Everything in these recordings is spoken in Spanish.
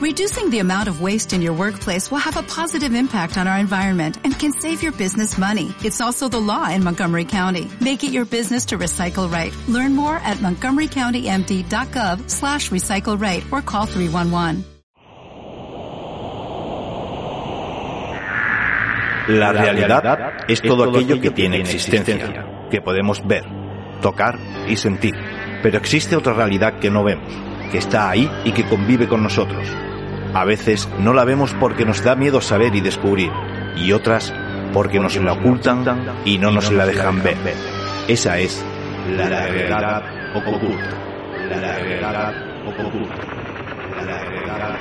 Reducing the amount of waste in your workplace will have a positive impact on our environment and can save your business money. It's also the law in Montgomery County. Make it your business to recycle right. Learn more at montgomerycountymd.gov slash recycle right or call 311. La realidad es todo aquello que tiene existencia, que podemos ver, tocar y sentir. Pero existe otra realidad que no vemos, que está ahí y que convive con nosotros. A veces no la vemos porque nos da miedo saber y descubrir, y otras porque nos la ocultan y no nos la dejan ver. Esa es la realidad oculta. La oculta. La realidad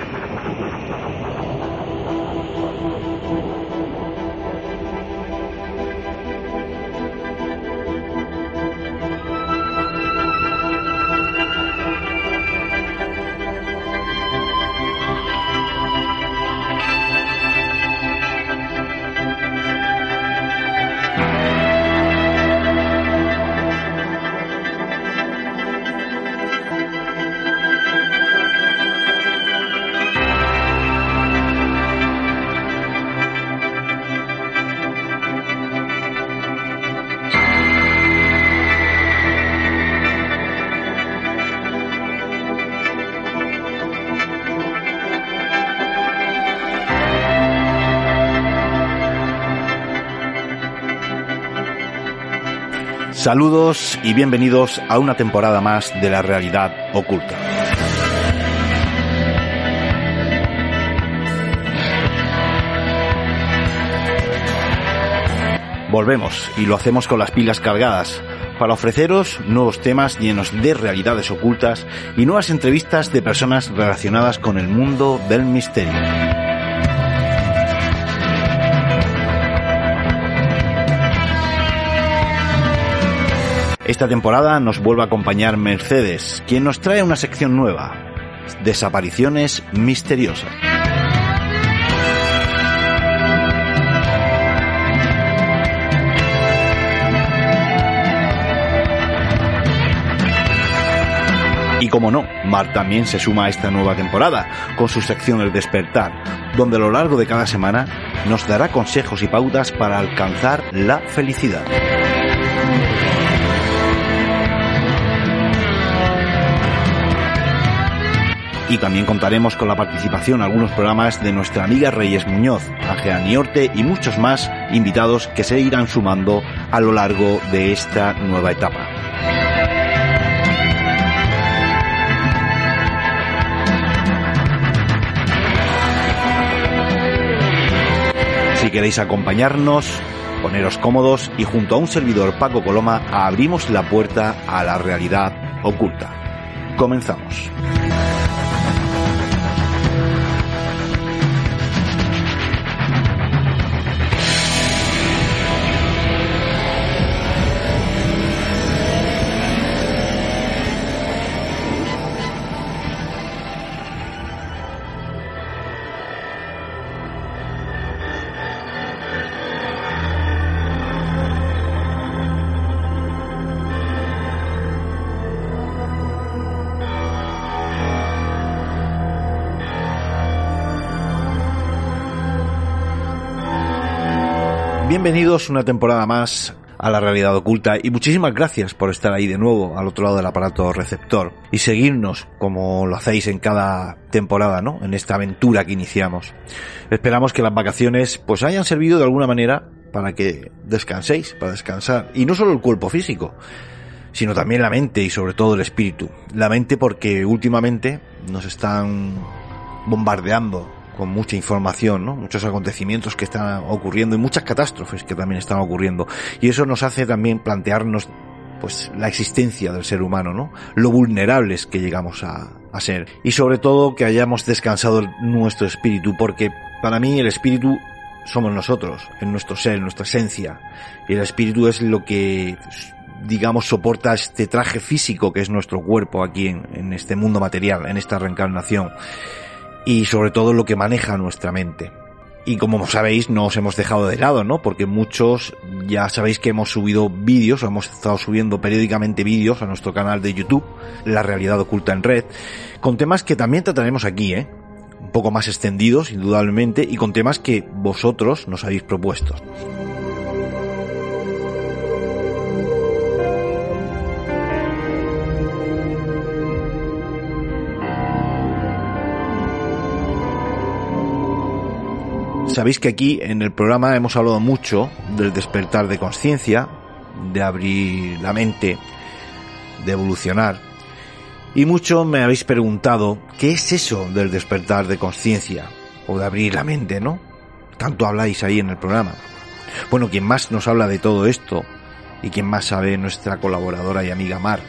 oculta. Saludos y bienvenidos a una temporada más de la realidad oculta. Volvemos y lo hacemos con las pilas cargadas para ofreceros nuevos temas llenos de realidades ocultas y nuevas entrevistas de personas relacionadas con el mundo del misterio. Esta temporada nos vuelve a acompañar Mercedes, quien nos trae una sección nueva, Desapariciones Misteriosas. Y como no, Mar también se suma a esta nueva temporada con su sección El Despertar, donde a lo largo de cada semana nos dará consejos y pautas para alcanzar la felicidad. Y también contaremos con la participación en algunos programas de nuestra amiga Reyes Muñoz, Ángela Niorte y muchos más invitados que se irán sumando a lo largo de esta nueva etapa. Si queréis acompañarnos, poneros cómodos y junto a un servidor Paco Coloma abrimos la puerta a la realidad oculta. Comenzamos. Bienvenidos una temporada más a la realidad oculta y muchísimas gracias por estar ahí de nuevo al otro lado del aparato receptor y seguirnos como lo hacéis en cada temporada, ¿no? En esta aventura que iniciamos. Esperamos que las vacaciones pues hayan servido de alguna manera para que descanséis, para descansar y no solo el cuerpo físico, sino también la mente y sobre todo el espíritu. La mente porque últimamente nos están bombardeando con mucha información, ¿no? muchos acontecimientos que están ocurriendo y muchas catástrofes que también están ocurriendo. Y eso nos hace también plantearnos pues la existencia del ser humano, ¿no? Lo vulnerables que llegamos a, a ser. Y sobre todo que hayamos descansado nuestro espíritu, porque para mí el espíritu somos nosotros, en nuestro ser, en nuestra esencia. Y el espíritu es lo que digamos, soporta este traje físico que es nuestro cuerpo aquí en, en este mundo material, en esta reencarnación y sobre todo lo que maneja nuestra mente. Y como sabéis, no os hemos dejado de lado, ¿no? Porque muchos ya sabéis que hemos subido vídeos, o hemos estado subiendo periódicamente vídeos a nuestro canal de YouTube, La Realidad Oculta en Red, con temas que también trataremos aquí, ¿eh? un poco más extendidos, indudablemente, y con temas que vosotros nos habéis propuesto. Sabéis que aquí en el programa hemos hablado mucho del despertar de conciencia, de abrir la mente, de evolucionar. Y mucho me habéis preguntado, ¿qué es eso del despertar de conciencia? O de abrir la mente, ¿no? Tanto habláis ahí en el programa. Bueno, quien más nos habla de todo esto y quien más sabe nuestra colaboradora y amiga Mar,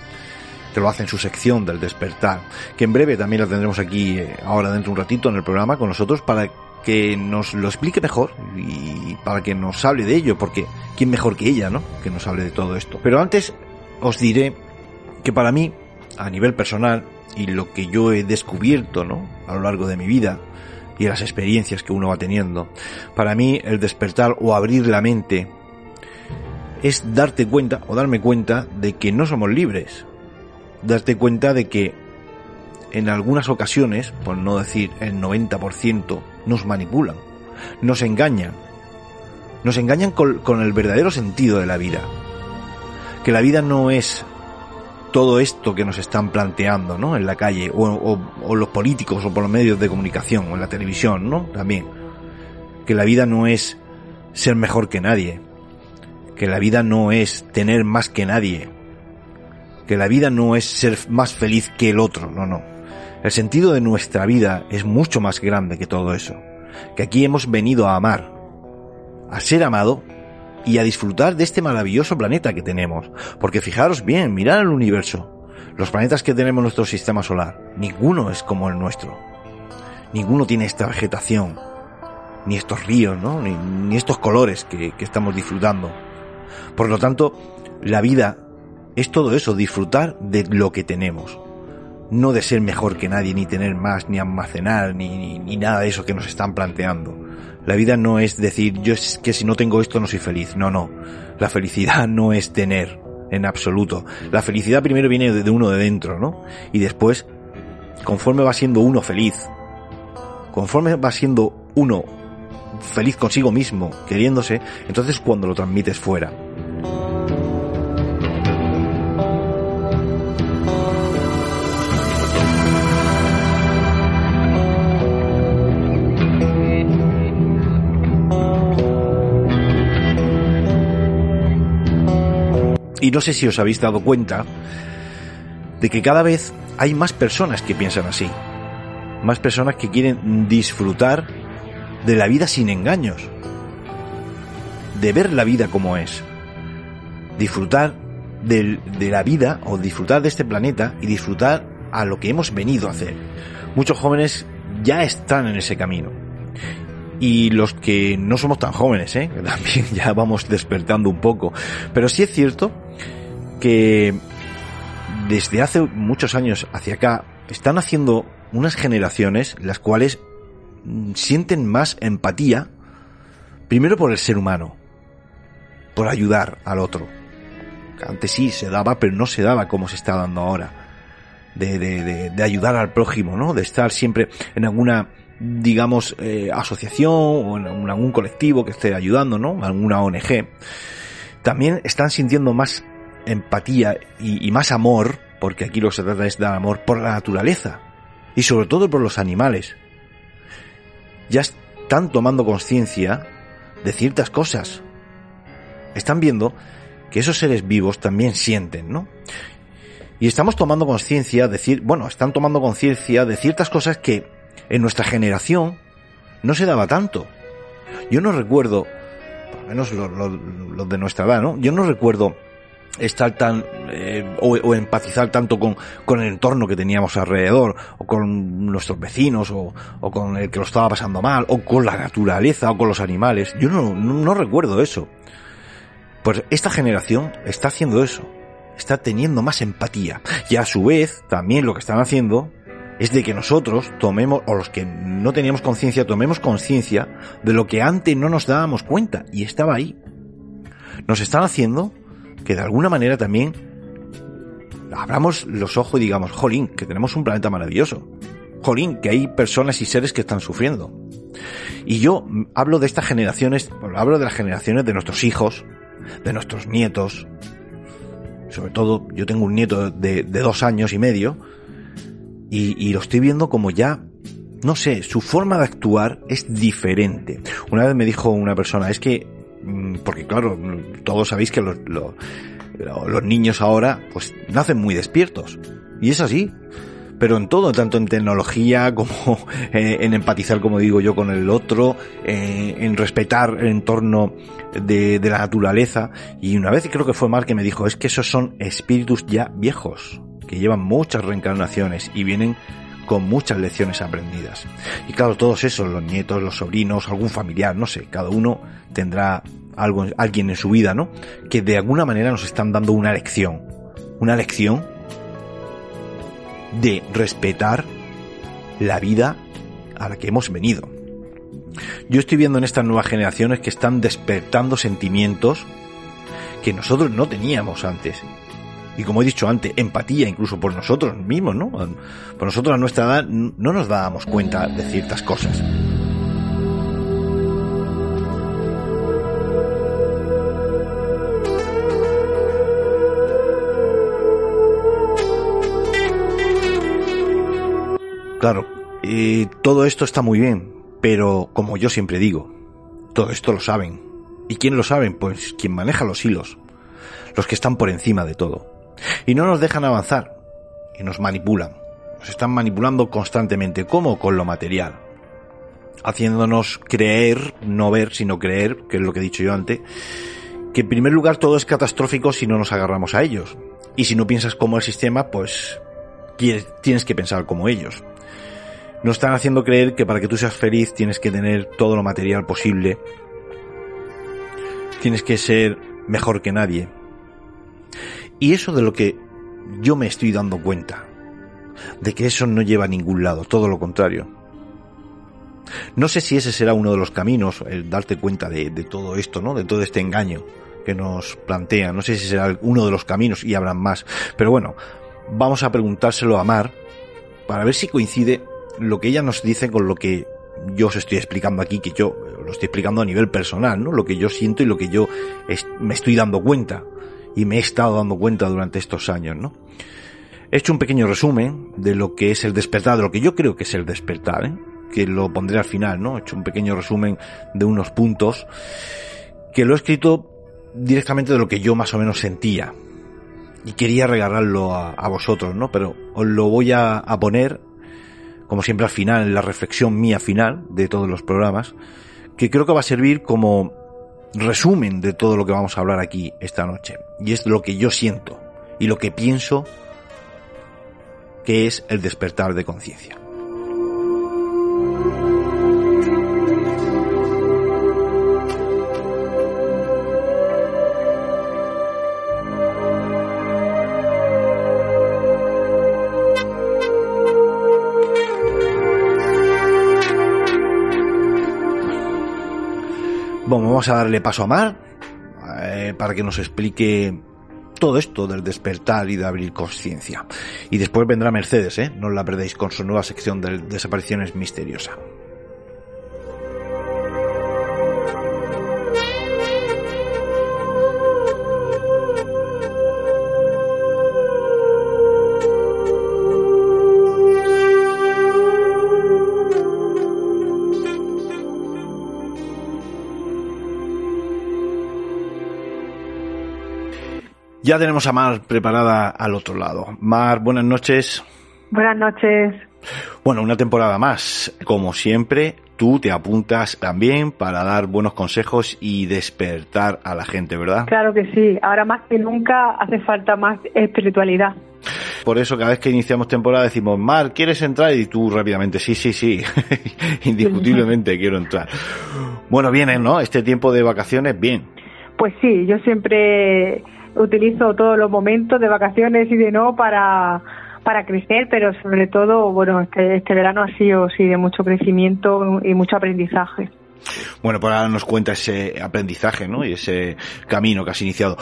que lo hace en su sección del despertar, que en breve también la tendremos aquí eh, ahora dentro de un ratito en el programa con nosotros para que nos lo explique mejor y para que nos hable de ello, porque quién mejor que ella, ¿no? Que nos hable de todo esto. Pero antes os diré que para mí, a nivel personal, y lo que yo he descubierto, ¿no? A lo largo de mi vida y las experiencias que uno va teniendo, para mí el despertar o abrir la mente es darte cuenta o darme cuenta de que no somos libres. Darte cuenta de que en algunas ocasiones, por no decir el 90%, nos manipulan, nos engañan. Nos engañan con, el verdadero sentido de la vida. Que la vida no es todo esto que nos están planteando, ¿no? En la calle, o, o, los políticos, o por los medios de comunicación, o en la televisión, ¿no? También. Que la vida no es ser mejor que nadie. Que la vida no es tener más que nadie. Que la vida no es ser más feliz que el otro, no, no. El sentido de nuestra vida es mucho más grande que todo eso. Que aquí hemos venido a amar, a ser amado y a disfrutar de este maravilloso planeta que tenemos. Porque fijaros bien, mirad el universo. Los planetas que tenemos en nuestro sistema solar, ninguno es como el nuestro. Ninguno tiene esta vegetación, ni estos ríos, ¿no? ni, estos colores que estamos disfrutando. Por lo tanto, la vida es todo eso, disfrutar de lo que tenemos no de ser mejor que nadie, ni tener más, ni almacenar, ni, ni, nada de eso que nos están planteando. La vida no es decir, yo es que si no tengo esto no soy feliz. No, no. La felicidad no es tener, en absoluto. La felicidad primero viene de uno de dentro, ¿no? Y después, conforme va siendo uno feliz, conforme va siendo uno feliz consigo mismo, queriéndose, entonces cuando lo transmites fuera. Y no sé si os habéis dado cuenta de que cada vez hay más personas que piensan así. Más personas que quieren disfrutar de la vida sin engaños. De ver la vida como es. Disfrutar de, la vida o disfrutar de este planeta y disfrutar a lo que hemos venido a hacer. Muchos jóvenes ya están en ese camino. Y los que no somos tan jóvenes, ¿eh? también ya vamos despertando un poco. Pero sí es cierto que desde hace muchos años hacia acá están haciendo unas generaciones las cuales sienten más empatía, primero por el ser humano, por ayudar al otro. Antes sí se daba, pero no se daba como se está dando ahora. De, de, de, ayudar al prójimo, ¿no? De estar siempre en alguna, digamos, eh, asociación o en algún colectivo que esté ayudando, ¿no? Alguna ONG. También están sintiendo más empatía y, más amor, porque aquí lo que se trata es dar amor por la naturaleza y sobre todo por los animales. Ya están tomando conciencia de ciertas cosas. Están viendo que esos seres vivos también sienten, ¿no? Y estamos tomando conciencia, decir, bueno, están tomando conciencia de ciertas cosas que en nuestra generación no se daba tanto. Yo no recuerdo, por lo menos los de nuestra edad, ¿no? Yo no recuerdo estar tan eh, o, empatizar tanto con, con, el entorno que teníamos alrededor o con nuestros vecinos o, o, con el que lo estaba pasando mal o con la naturaleza o con los animales. Yo no, no, recuerdo eso. Pues esta generación está haciendo eso. Está teniendo más empatía. Y a su vez también lo que están haciendo es de que nosotros tomemos, o los que no teníamos conciencia, tomemos conciencia de lo que antes no nos dábamos cuenta y estaba ahí. Nos están haciendo que de alguna manera también abramos los ojos y digamos, jolín, que tenemos un planeta maravilloso. jolín, que hay personas y seres que están sufriendo. Y yo hablo de estas generaciones, hablo de las generaciones de nuestros hijos, de nuestros nietos. Sobre todo, yo tengo un nieto de, dos años y medio, y, y lo estoy viendo como ya no sé, su forma de actuar es diferente. Una vez me dijo una persona, es que, porque claro, todos sabéis que los, niños ahora, pues, nacen muy despiertos. Y es así pero en todo, tanto en tecnología como eh, en empatizar, como digo yo, con el otro, eh, en respetar el entorno de, la naturaleza. Y una vez creo que fue Mar que me dijo, es que esos son espíritus ya viejos, que llevan muchas reencarnaciones y vienen con muchas lecciones aprendidas. Y claro, todos esos, los nietos, los sobrinos, algún familiar, no sé, cada uno tendrá algo, alguien en su vida, ¿no? Que de alguna manera nos están dando una lección. Una lección de respetar la vida a la que hemos venido. Yo estoy viendo en estas nuevas generaciones que están despertando sentimientos que nosotros no teníamos antes. Y como he dicho antes, empatía incluso por nosotros mismos, ¿no? Por nosotros a nuestra edad no nos dábamos cuenta de ciertas cosas. Claro, y todo esto está muy bien, pero como yo siempre digo, todo esto lo saben. ¿Y quién lo saben? Pues quien maneja los hilos, los que están por encima de todo. Y no nos dejan avanzar, y nos manipulan. Nos están manipulando constantemente, como con lo material. Haciéndonos creer, no ver, sino creer, que es lo que he dicho yo antes, que en primer lugar todo es catastrófico si no nos agarramos a ellos. Y si no piensas como el sistema, pues tienes que pensar como ellos. Nos están haciendo creer que para que tú seas feliz tienes que tener todo lo material posible. Tienes que ser mejor que nadie. Y eso de lo que yo me estoy dando cuenta. De que eso no lleva a ningún lado, todo lo contrario. No sé si ese será uno de los caminos, el darte cuenta de, todo esto, ¿no? De todo este engaño que nos plantea. No sé si será uno de los caminos y habrán más. Pero bueno, vamos a preguntárselo a Mar para ver si coincide lo que ella nos dice con lo que yo os estoy explicando aquí, que yo lo estoy explicando a nivel personal, ¿no? Lo que yo siento y lo que yo me estoy dando cuenta y me he estado dando cuenta durante estos años, ¿no? He hecho un pequeño resumen de lo que es el despertar, de lo que yo creo que es el despertar, ¿eh? que lo pondré al final, ¿no? He hecho un pequeño resumen de unos puntos que lo he escrito directamente de lo que yo más o menos sentía y quería regalarlo a, vosotros, ¿no? Pero os lo voy a, a poner como siempre al final, en la reflexión mía final de todos los programas, que creo que va a servir como resumen de todo lo que vamos a hablar aquí esta noche. Y es lo que yo siento y lo que pienso que es el despertar de conciencia. Bueno, vamos a darle paso a Mar eh, para que nos explique todo esto del despertar y de abrir conciencia. Y después vendrá Mercedes, ¿eh? No la perdéis con su nueva sección de desapariciones misteriosa. Ya tenemos a Mar preparada al otro lado. Mar, buenas noches. Buenas noches. Bueno, una temporada más. Como siempre, tú te apuntas también para dar buenos consejos y despertar a la gente, ¿verdad? Claro que sí. Ahora más que nunca hace falta más espiritualidad. Por eso cada vez que iniciamos temporada decimos, Mar, ¿quieres entrar? Y tú rápidamente, sí, sí, sí, indiscutiblemente quiero entrar. Bueno, viene, ¿no? Este tiempo de vacaciones, bien. Pues sí, yo siempre utilizo todos los momentos de vacaciones y de no para, para crecer, pero sobre todo, bueno, este, este verano ha sido sí de mucho crecimiento y mucho aprendizaje. Bueno, pues ahora nos cuenta ese aprendizaje, ¿no? Y ese camino que has iniciado.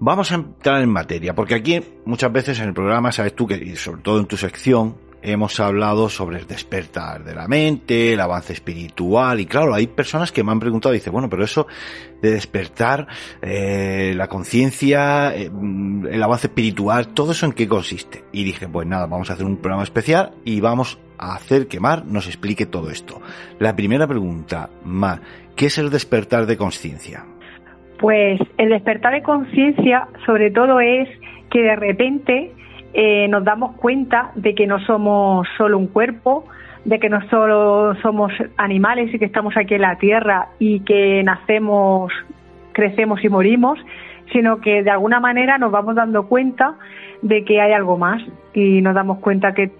Vamos a entrar en materia, porque aquí muchas veces en el programa, sabes tú que, y sobre todo en tu sección, hemos hablado sobre el despertar de la mente, el avance espiritual, y claro, hay personas que me han preguntado, dice, bueno, pero eso de despertar, eh, la conciencia, eh, el avance espiritual, todo eso en qué consiste. Y dije, pues nada, vamos a hacer un programa especial y vamos a hacer que Mar nos explique todo esto. La primera pregunta, Mar, ¿qué es el despertar de conciencia? Pues el despertar de conciencia sobre todo es que de repente eh, nos damos cuenta de que no somos solo un cuerpo, de que no solo somos animales y que estamos aquí en la Tierra y que nacemos, crecemos y morimos, sino que de alguna manera nos vamos dando cuenta de que hay algo más y nos damos cuenta que,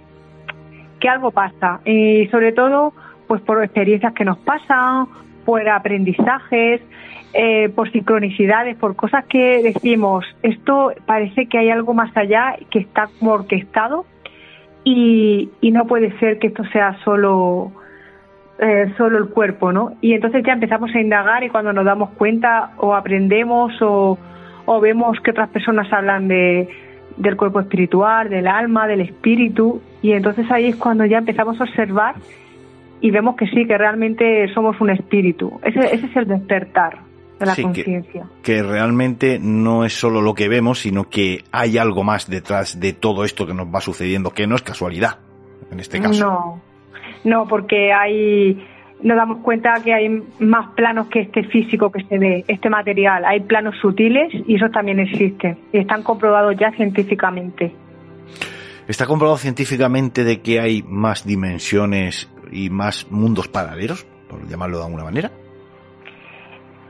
que algo pasa. Y sobre todo, pues por experiencias que nos pasan, por aprendizajes, eh, por sincronicidades, por cosas que decimos, esto parece que hay algo más allá que está como orquestado y, no puede ser que esto sea solo, eh, solo el cuerpo, ¿no? Y entonces ya empezamos a indagar y cuando nos damos cuenta o aprendemos o, o vemos que otras personas hablan de, del cuerpo espiritual, del alma, del espíritu y entonces ahí es cuando ya empezamos a observar y vemos que sí, que realmente somos un espíritu. Ese es el despertar de la conciencia. Que, realmente no es solo lo que vemos, sino que hay algo más detrás de todo esto que nos va sucediendo, que no es casualidad, en este caso. No, no, porque hay nos damos cuenta que hay más planos que este físico que se ve, este material. Hay planos sutiles y esos también existen y están comprobados ya científicamente. ¿Está comprobado científicamente de que hay más dimensiones y más mundos paralelos, por llamarlo de alguna manera?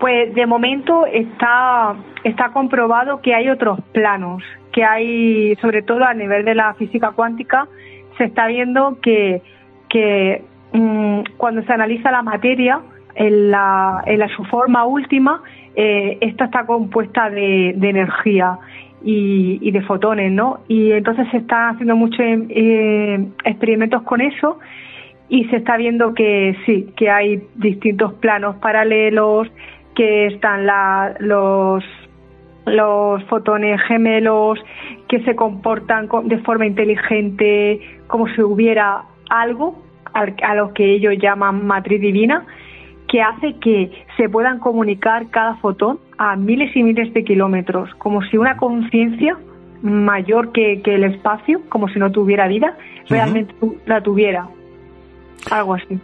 Pues de momento está, está comprobado que hay otros planos, que hay, sobre todo a nivel de la física cuántica, se está viendo que, que mm, cuando se analiza la materia en, la, en la, su forma última, eh, esta está compuesta de, energía y, de fotones, ¿no? Y entonces se están haciendo muchos eh, experimentos con eso y se está viendo que sí, que hay distintos planos paralelos, que están los, los fotones gemelos, que se comportan de forma inteligente, como si hubiera algo a lo que ellos llaman matriz divina, que hace que se puedan comunicar cada fotón a miles y miles de kilómetros, como si una conciencia mayor que, el espacio, como si no tuviera vida, realmente la tuviera. Algo así.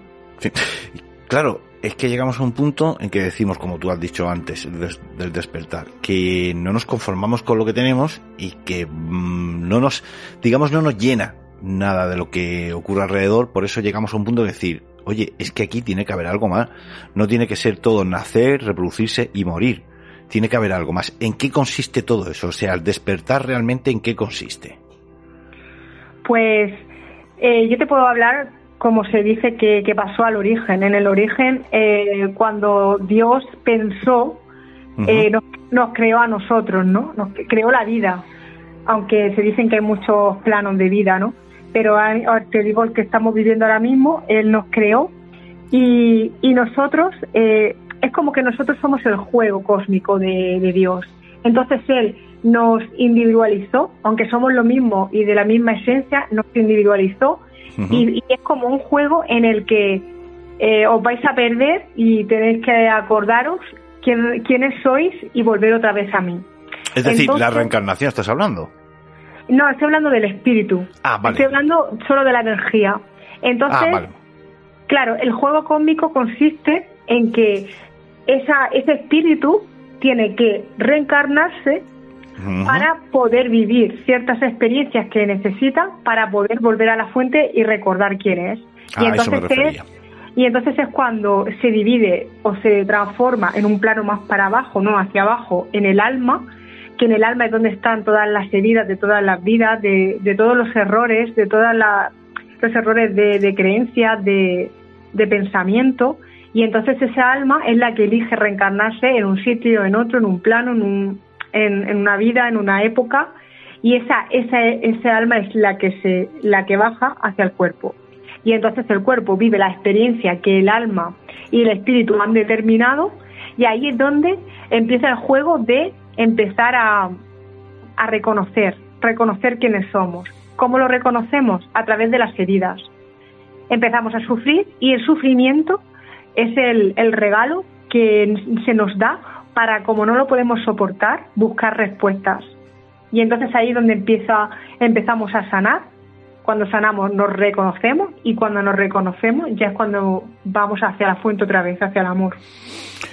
Claro, es que llegamos a un punto en que decimos, como tú has dicho antes, del despertar, que no nos conformamos con lo que tenemos y que mm, no nos, digamos, no nos llena nada de lo que ocurre alrededor, por eso llegamos a un punto de decir, oye, es que aquí tiene que haber algo más, no tiene que ser todo nacer, reproducirse y morir, tiene que haber algo más. ¿En qué consiste todo eso? O sea, el despertar realmente en qué consiste. Pues eh, yo te puedo hablar como se dice que, pasó al origen. En el origen, eh, cuando Dios pensó, eh, nos, creó a nosotros, ¿no? Nos creó la vida, aunque se dicen que hay muchos planos de vida, ¿no? Pero te digo el que estamos viviendo ahora mismo, Él nos creó y, y nosotros, eh, es como que nosotros somos el juego cósmico de, de Dios. Entonces Él nos individualizó, aunque somos lo mismo y de la misma esencia, nos individualizó y, es como un juego en el que eh, os vais a perder y tenéis que acordaros quién, quiénes sois y volver otra vez a mí. Es decir, la reencarnación estás hablando. No, estoy hablando del espíritu. Ah, vale. Estoy hablando solo de la energía. Entonces, ah, claro, el juego cósmico consiste en que esa, ese espíritu tiene que reencarnarse para poder vivir ciertas experiencias que necesita para poder volver a la fuente y recordar quién es. y, entonces es y entonces es cuando se divide o se transforma en un plano más para abajo, no hacia abajo, en el alma, que en el alma es donde están todas las heridas de todas las vidas, de, de todos los errores, de todos los errores de, de creencias, de, de pensamiento, y entonces esa alma es la que elige reencarnarse en un sitio, en otro, en un plano, en un, en, una vida, en una época, y esa, esa, esa alma es la que, se, la que baja hacia el cuerpo. Y entonces el cuerpo vive la experiencia que el alma y el espíritu han determinado, y ahí es donde empieza el juego de empezar a, a reconocer, reconocer quiénes somos. ¿Cómo lo reconocemos? A través de las heridas. Empezamos a sufrir y el sufrimiento es el, el regalo que se nos da para, como no lo podemos soportar, buscar respuestas. Y entonces ahí es donde empieza, empezamos a sanar. Cuando sanamos nos reconocemos y cuando nos reconocemos ya es cuando vamos hacia la fuente otra vez, hacia el amor.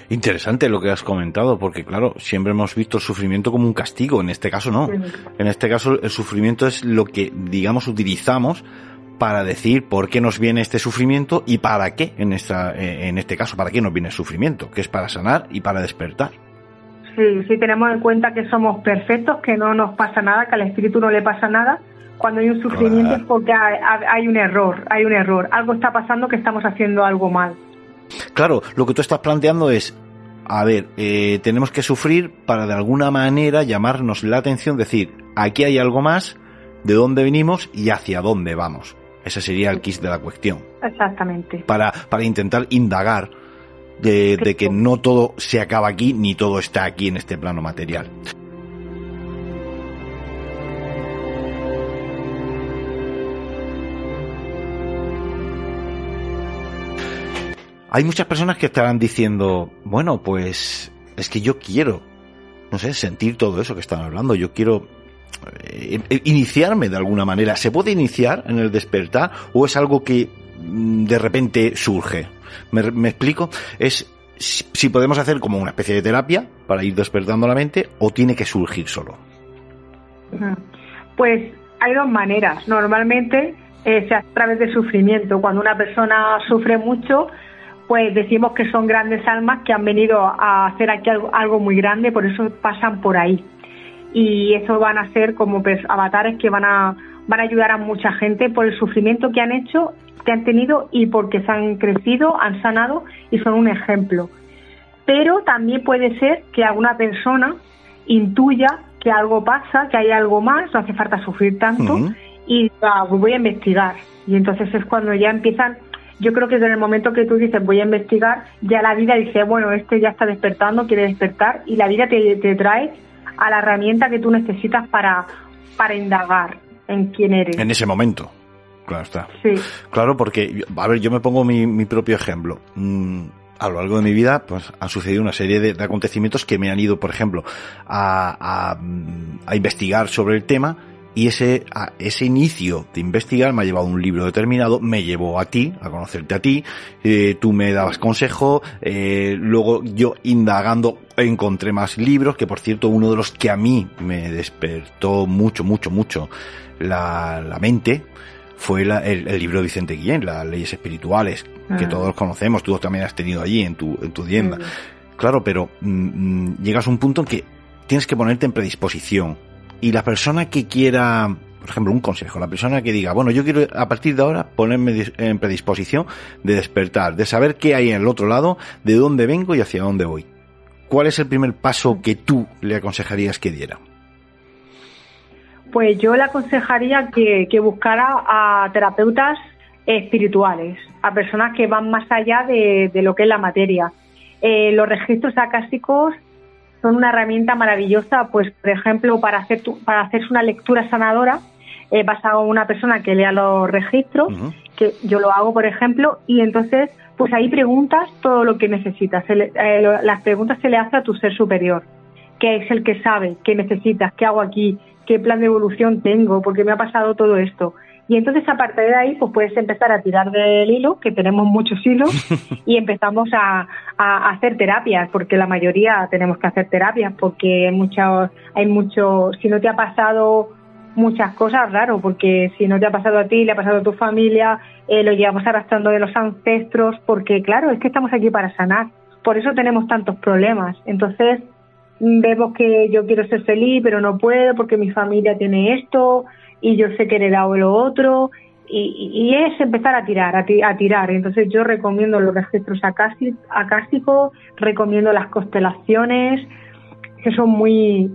Interesante lo que has comentado, porque claro, siempre hemos visto el sufrimiento como un castigo, en este caso no. En este caso el sufrimiento es lo que, digamos, utilizamos para decir por qué nos viene este sufrimiento y para qué, en, esta, eh, en este caso, para qué nos viene el sufrimiento, que es para sanar y para despertar. Sí, sí tenemos en cuenta que somos perfectos, que no nos pasa nada, que al espíritu no le pasa nada. Cuando hay un sufrimiento es porque hay, un error, hay un error. Algo está pasando que estamos haciendo algo mal. Claro, lo que tú estás planteando es, a ver, eh, tenemos que sufrir para de alguna manera llamarnos la atención, decir, aquí hay algo más, de dónde venimos y hacia dónde vamos. Ese sería el kiss de la cuestión. Exactamente. Para, para intentar indagar de, que no todo se acaba aquí ni todo está aquí en este plano material. Hay muchas personas que estarán diciendo, bueno, pues es que yo quiero, no sé, sentir todo eso que están hablando, yo quiero iniciarme de alguna manera. ¿Se puede iniciar en el despertar o es algo que mm, de repente surge? ¿Me, explico? Es si podemos hacer como una especie de terapia para ir despertando la mente o tiene que surgir solo. Pues hay dos maneras. Normalmente eh, se hace a través de sufrimiento. Cuando una persona sufre mucho, pues decimos que son grandes almas que han venido a hacer aquí algo, muy grande, por eso pasan por ahí. Y eso van a ser como pues, avatares que van a, van a ayudar a mucha gente por el sufrimiento que han hecho que han tenido y porque se han crecido, han sanado y son un ejemplo. Pero también puede ser que alguna persona intuya que algo pasa, que hay algo más, no hace falta sufrir tanto y pues voy a investigar. Y entonces es cuando ya empiezan, yo creo que desde el momento que tú dices voy a investigar, ya la vida dice, bueno, este ya está despertando, quiere despertar y la vida te, te trae a la herramienta que tú necesitas para, para indagar en quién eres. En ese momento. Claro está. Sí. Claro, porque, a ver, yo me pongo mi, propio ejemplo. Mm, a lo largo de mi vida, pues han sucedido una serie de, acontecimientos que me han ido, por ejemplo, a, a, investigar sobre el tema y ese, ese inicio de investigar me ha llevado a un libro determinado, me llevó a ti, a conocerte a ti, eh, tú me dabas consejo, eh, luego yo indagando encontré más libros, que por cierto uno de los que a mí me despertó mucho, mucho, mucho la, la mente, fue el, libro de Vicente Guillén, Las leyes espirituales, que ah. todos conocemos, tú también has tenido allí en tu, en tu tienda. Claro, pero mm, mm, llegas a un punto en que tienes que ponerte en predisposición. Y la persona que quiera, por ejemplo, un consejo, la persona que diga, bueno, yo quiero a partir de ahora ponerme en predisposición de despertar, de saber qué hay en el otro lado, de dónde vengo y hacia dónde voy. ¿Cuál es el primer paso que tú le aconsejarías que diera? Pues yo le aconsejaría que, buscara a terapeutas espirituales, a personas que van más allá de, lo que es la materia. Eh, los registros acásticos son una herramienta maravillosa, pues por ejemplo, para hacer para hacerse una lectura sanadora, eh, vas a una persona que lea los registros, que yo lo hago, por ejemplo, y entonces, pues ahí preguntas todo lo que necesitas. Eh, las preguntas se le hace a tu ser superior, que es el que sabe qué necesitas, qué hago aquí, qué plan de evolución tengo, porque me ha pasado todo esto. Y entonces, aparte de ahí, pues puedes empezar a tirar del hilo, que tenemos muchos hilos, y empezamos a, hacer terapias, porque la mayoría tenemos que hacer terapias, porque hay muchos, hay mucho, si no te ha pasado muchas cosas, raro, porque si no te ha pasado a ti, le ha pasado a tu familia, eh, lo llevamos arrastrando de los ancestros, porque claro, es que estamos aquí para sanar. Por eso tenemos tantos problemas. Entonces, vemos que yo quiero ser feliz, pero no puedo porque mi familia tiene esto y yo sé que he heredado lo otro. Y, es empezar a tirar, a, tirar. Entonces yo recomiendo los registros acásticos, recomiendo las constelaciones, que son muy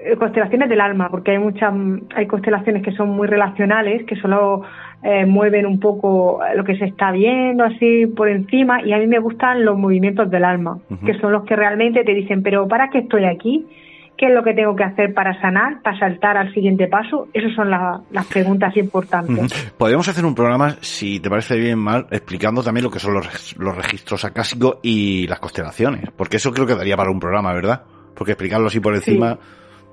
eh, constelaciones del alma, porque hay muchas, hay constelaciones que son muy relacionales, que solo eh, mueven un poco lo que se está viendo así por encima y a mí me gustan los movimientos del alma, que son los que realmente te dicen, pero ¿para qué estoy aquí? ¿Qué es lo que tengo que hacer para sanar, para saltar al siguiente paso? Esas son las preguntas importantes. Podríamos hacer un programa, si te parece bien mal, explicando también lo que son los, los registros acásicos y las constelaciones, porque eso creo que daría para un programa, ¿verdad? Porque explicarlo así por encima...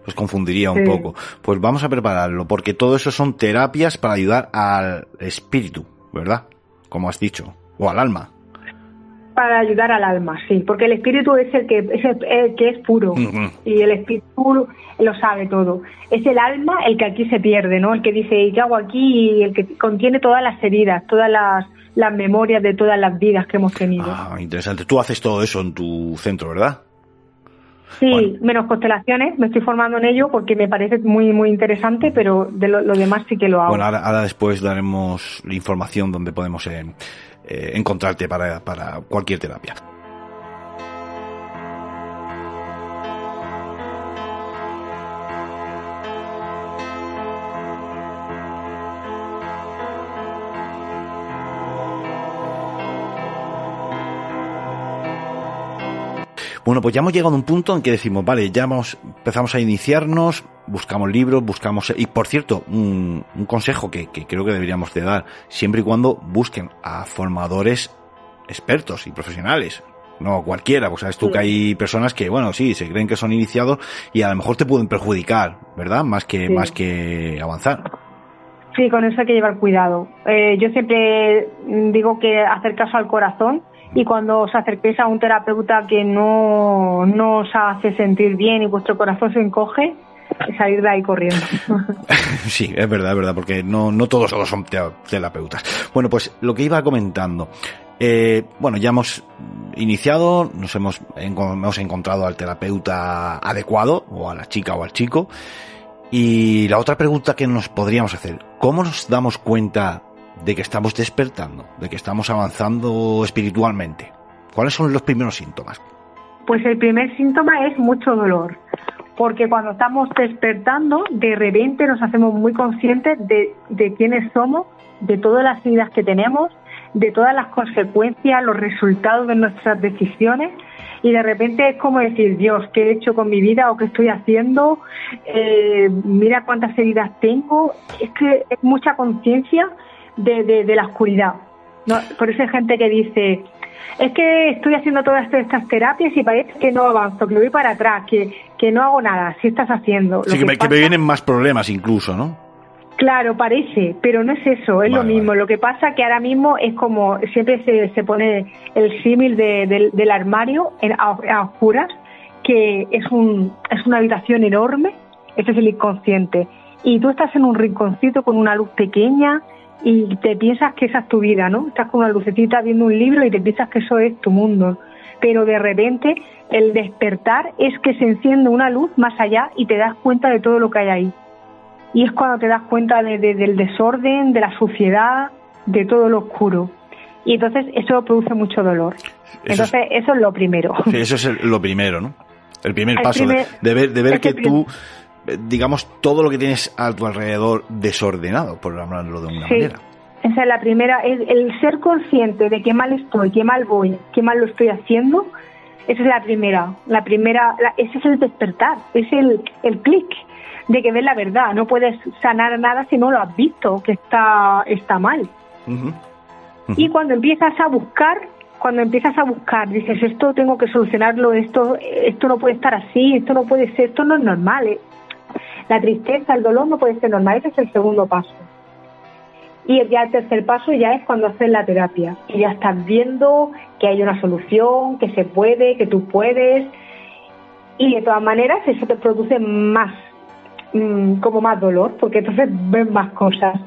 pues confundiría un poco. Pues vamos a prepararlo, porque todo eso son terapias para ayudar al espíritu, ¿verdad? Como has dicho, o al alma para ayudar al alma, sí, porque el espíritu es el que es, el, que es puro y el espíritu lo sabe todo. Es el alma el que aquí se pierde, ¿no? El que dice, ¿qué hago aquí? Y el que contiene todas las heridas, todas las, las memorias de todas las vidas que hemos tenido. Ah, interesante. Tú haces todo eso en tu centro, ¿verdad? Sí, menos constelaciones, me estoy formando en ello porque me parece muy muy interesante, pero de lo, demás sí que lo hago. Bueno, ahora, después daremos información donde podemos eh, eh, encontrarte para, para cualquier terapia. Bueno, pues ya hemos llegado a un punto en que decimos, vale, ya hemos, empezamos a iniciarnos, buscamos libros, buscamos... Y por cierto, un, consejo que, creo que deberíamos de dar, siempre y cuando busquen a formadores expertos y profesionales, no cualquiera, pues sabes tú que hay personas que, bueno, sí, se creen que son iniciados y a lo mejor te pueden perjudicar, ¿verdad? Más que, más que avanzar. Sí, con eso hay que llevar cuidado. Eh, yo siempre digo que hacer caso al corazón y cuando os acerquéis a un terapeuta que no, no os hace sentir bien y vuestro corazón se encoge, salir de ahí corriendo. sí, es verdad, es verdad, porque no, no todos son terapeutas. Bueno, pues lo que iba comentando. Eh, bueno, ya hemos iniciado, nos hemos, hemos encontrado al terapeuta adecuado, o a la chica o al chico. Y la otra pregunta que nos podríamos hacer, ¿cómo nos damos cuenta de que estamos despertando, de que estamos avanzando espiritualmente? ¿Cuáles son los primeros síntomas? Pues el primer síntoma es mucho dolor, porque cuando estamos despertando, de repente nos hacemos muy conscientes de, quiénes somos, de todas las vidas que tenemos, de todas las consecuencias, los resultados de nuestras decisiones, y de repente es como decir, Dios, ¿qué he hecho con mi vida o qué estoy haciendo? Eh, mira cuántas heridas tengo. Es que es mucha conciencia de, la oscuridad. Por eso hay gente que dice, es que estoy haciendo todas estas terapias y parece que no avanzo, que voy para atrás, que, que no hago nada. Si estás haciendo. sí, que, me, que, me, vienen más problemas incluso, ¿no? Claro, parece, pero no es eso, es lo mismo. Lo que pasa que ahora mismo es como siempre se, se pone el símil de, del armario en, a, a, oscuras, que es, un, es una habitación enorme, ese es el inconsciente. Y tú estás en un rinconcito con una luz pequeña y te piensas que esa es tu vida, ¿no? Estás con una lucecita viendo un libro y te piensas que eso es tu mundo. Pero de repente el despertar es que se enciende una luz más allá y te das cuenta de todo lo que hay ahí. Y es cuando te das cuenta de, del desorden, de la suciedad, de todo lo oscuro. Y entonces eso produce mucho dolor. entonces eso es lo primero. Sí, eso es lo primero, ¿no? El primer paso de, ver, de ver que tú digamos, todo lo que tienes a tu alrededor desordenado, por hablarlo de una manera. Esa es la primera, el, el, ser consciente de qué mal estoy, qué mal voy, qué mal lo estoy haciendo, esa es la primera, la primera, ese es el despertar, es el, el clic de que ves la verdad, no puedes sanar nada si no lo has visto, que está, está mal. Y cuando empiezas a buscar, cuando empiezas a buscar, dices, esto tengo que solucionarlo, esto, esto no puede estar así, esto no puede ser, esto no es normal, ¿eh? La tristeza, el dolor no puede ser normal, ese es el segundo paso. Y ya el tercer paso ya es cuando haces la terapia. Y ya estás viendo que hay una solución, que se puede, que tú puedes. Y de todas maneras eso te produce más, mm, como más dolor, porque entonces ves más cosas.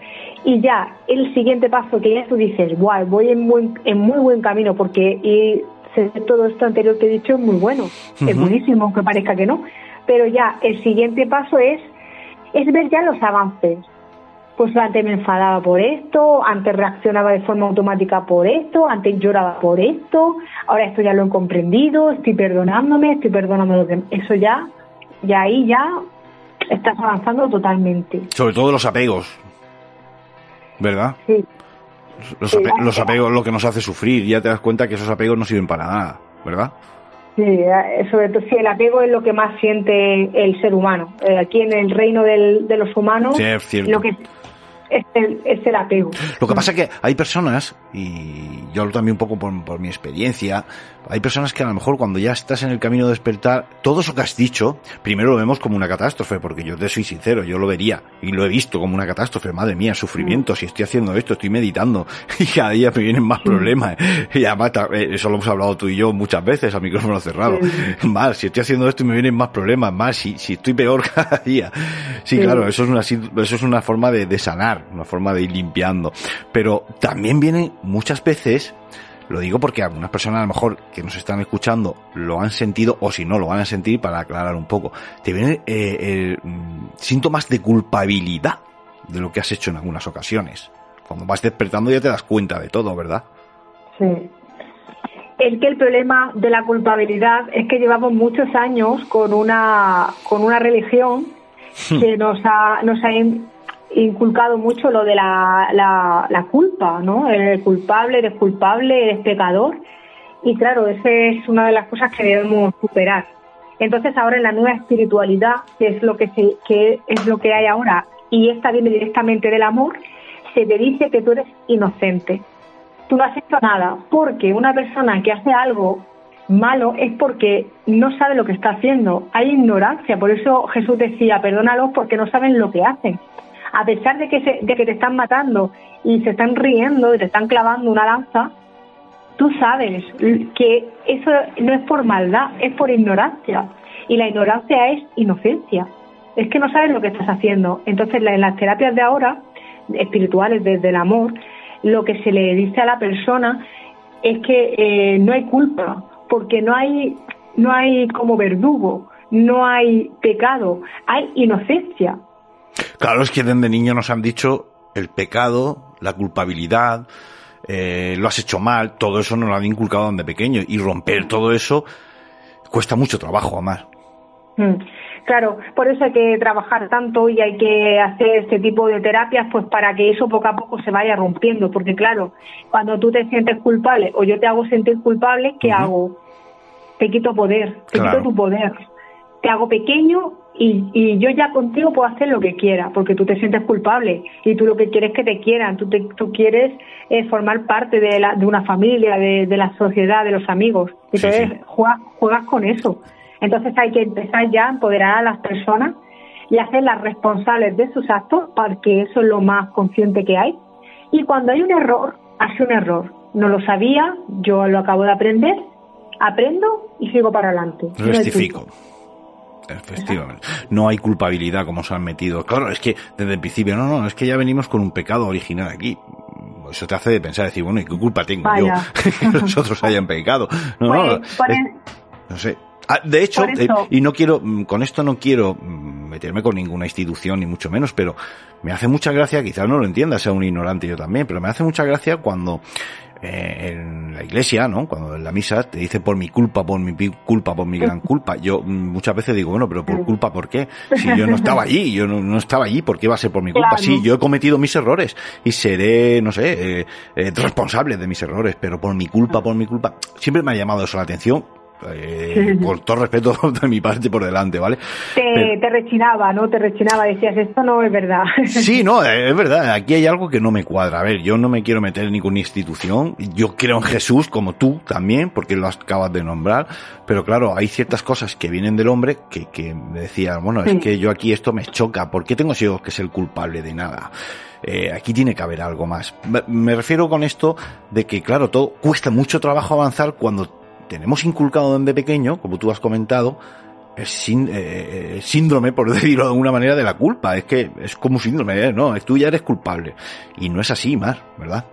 Y ya el siguiente paso que ya tú dices, guau, voy en, en muy buen camino porque y todo esto anterior que he dicho es muy bueno, es buenísimo, aunque parezca que no pero ya el siguiente paso es, es ver ya los avances. Pues antes me enfadaba por esto, antes reaccionaba de forma automática por esto, antes lloraba por esto, ahora esto ya lo he comprendido, estoy perdonándome, estoy perdonando los demás. Eso ya, ya ahí ya estás avanzando totalmente. Sobre todo los apegos, ¿verdad? Sí. Los, los apegos lo que nos hace sufrir, ya te das cuenta que esos apegos no sirven para nada, ¿verdad? Sí, eh, sobre todo, sí, el apego es lo que más siente el ser humano. Eh, aquí en el reino del, de los humanos, Sí, es lo que es el, es el apego. Lo que pasa es que hay personas, y yo hablo también un poco por, por mi experiencia, hay personas que a lo mejor cuando ya estás en el camino de despertar, todo eso que has dicho, primero lo vemos como una catástrofe, porque yo te soy sincero, yo lo vería, y lo he visto como una catástrofe, madre mía, sufrimiento, si estoy haciendo esto, estoy meditando, y cada día me vienen más problemas, y además, eh, eso lo hemos hablado tú y yo muchas veces, a micrófono cerrado, más, si estoy haciendo esto y me vienen más problemas, más, si, si estoy peor cada día. Sí, Sí. claro, eso es una, eso es una forma de, de sanar, una forma de ir limpiando. Pero también vienen muchas veces, lo digo porque algunas personas a lo mejor que nos están escuchando lo han sentido, o si no lo van a sentir, para aclarar un poco, te vienen eh, eh, mm, síntomas de culpabilidad de lo que has hecho en algunas ocasiones. Cuando vas despertando ya te das cuenta de todo, ¿verdad? Sí. Es que el problema de la culpabilidad es que llevamos muchos años con una, con una religión que nos ha, nos ha in- inculcado mucho lo de la, la, la culpa, ¿no? Eres culpable, eres culpable, eres pecador. Y claro, esa es una de las cosas que debemos superar. Entonces ahora en la nueva espiritualidad, que es lo que, se, que es lo que hay ahora, y esta viene directamente del amor, se te dice que tú eres inocente tú no has hecho nada, porque una persona que hace algo malo es porque no sabe lo que está haciendo, hay ignorancia, por eso Jesús decía, perdónalos porque no saben lo que hacen. A pesar de que, se- de que te están matando y se están riendo y te están clavando una lanza, tú sabes que eso no es por maldad, es por ignorancia. Y la ignorancia es inocencia. Es que no sabes lo que estás haciendo. Entonces, en las terapias de ahora, espirituales desde el amor, lo que se le dice a la persona es que eh, no hay culpa, porque no hay, no hay como verdugo, no hay pecado, hay inocencia. Claro, es que desde niño nos han dicho el pecado, la culpabilidad, eh, lo has hecho mal, todo eso nos lo han inculcado desde pequeño y romper todo eso cuesta mucho trabajo, Amar. Mm. Claro, por eso hay que trabajar tanto y hay que hacer este tipo de terapias, pues para que eso poco a poco se vaya rompiendo, porque claro, cuando tú te sientes culpable o yo te hago sentir culpable, ¿qué hago? Te quito poder, te Claro. quito tu poder, te hago pequeño y, y yo ya contigo puedo hacer lo que quiera, porque tú te sientes culpable y tú lo que quieres es que te quieran, tú, te- tú quieres eh, formar parte de, la, de una familia, de, de la sociedad, de los amigos, Sí, entonces sí. juegas, juegas con eso. Entonces hay que empezar ya a empoderar a las personas y hacerlas responsables de sus actos, porque eso es lo más consciente que hay. Y cuando hay un error, hace un error. No lo sabía, yo lo acabo de aprender, aprendo y sigo para adelante. Rectifico. Efectivamente. No hay culpabilidad como se han metido. Claro, es que desde el principio, no, no, es que ya venimos con un pecado original aquí. Eso te hace de pensar, decir, bueno, ¿y qué culpa tengo Vaya. yo que los otros hayan pecado? No, Pues, no, es- no sé. Ah, de hecho, eh, y no quiero, mm, con esto no quiero mm, meterme con ninguna institución, ni mucho menos, pero me hace mucha gracia, quizás no lo entienda, sea un ignorante yo también, pero me hace mucha gracia cuando eh, en la iglesia, ¿no? Cuando en la misa te dice por mi culpa, por mi culpa, por mi gran culpa. Yo mm, muchas veces digo, bueno, pero por culpa, ¿por qué? Si yo no estaba allí, yo no, no estaba allí, ¿por qué va a ser por mi culpa? Claro. Sí, yo he cometido mis errores y seré, no sé, eh, eh, responsable de mis errores, pero por mi culpa, por mi culpa, siempre me ha llamado eso la atención. Eh, con todo respeto de mi parte por delante, ¿vale? Te, Pero- te rechinaba, ¿no? Te rechinaba, decías, esto no es verdad. Sí, no, eh, es verdad, aquí hay algo que no me cuadra. A ver, yo no me quiero meter en ninguna institución, yo creo en Jesús como tú también, porque lo acabas de nombrar, pero claro, hay ciertas cosas que vienen del hombre que, que me decía, bueno, es Sí. que yo aquí esto me choca, ¿por qué tengo yo que ser el culpable de nada? Eh, aquí tiene que haber algo más. Me refiero con esto de que, claro, todo cuesta mucho trabajo avanzar cuando tenemos inculcado desde pequeño, como tú has comentado, el eh, eh, síndrome, por decirlo de alguna manera, de la culpa. Es que es como un síndrome, ¿eh? no, es tú ya eres culpable. Y no es así, más, ¿verdad?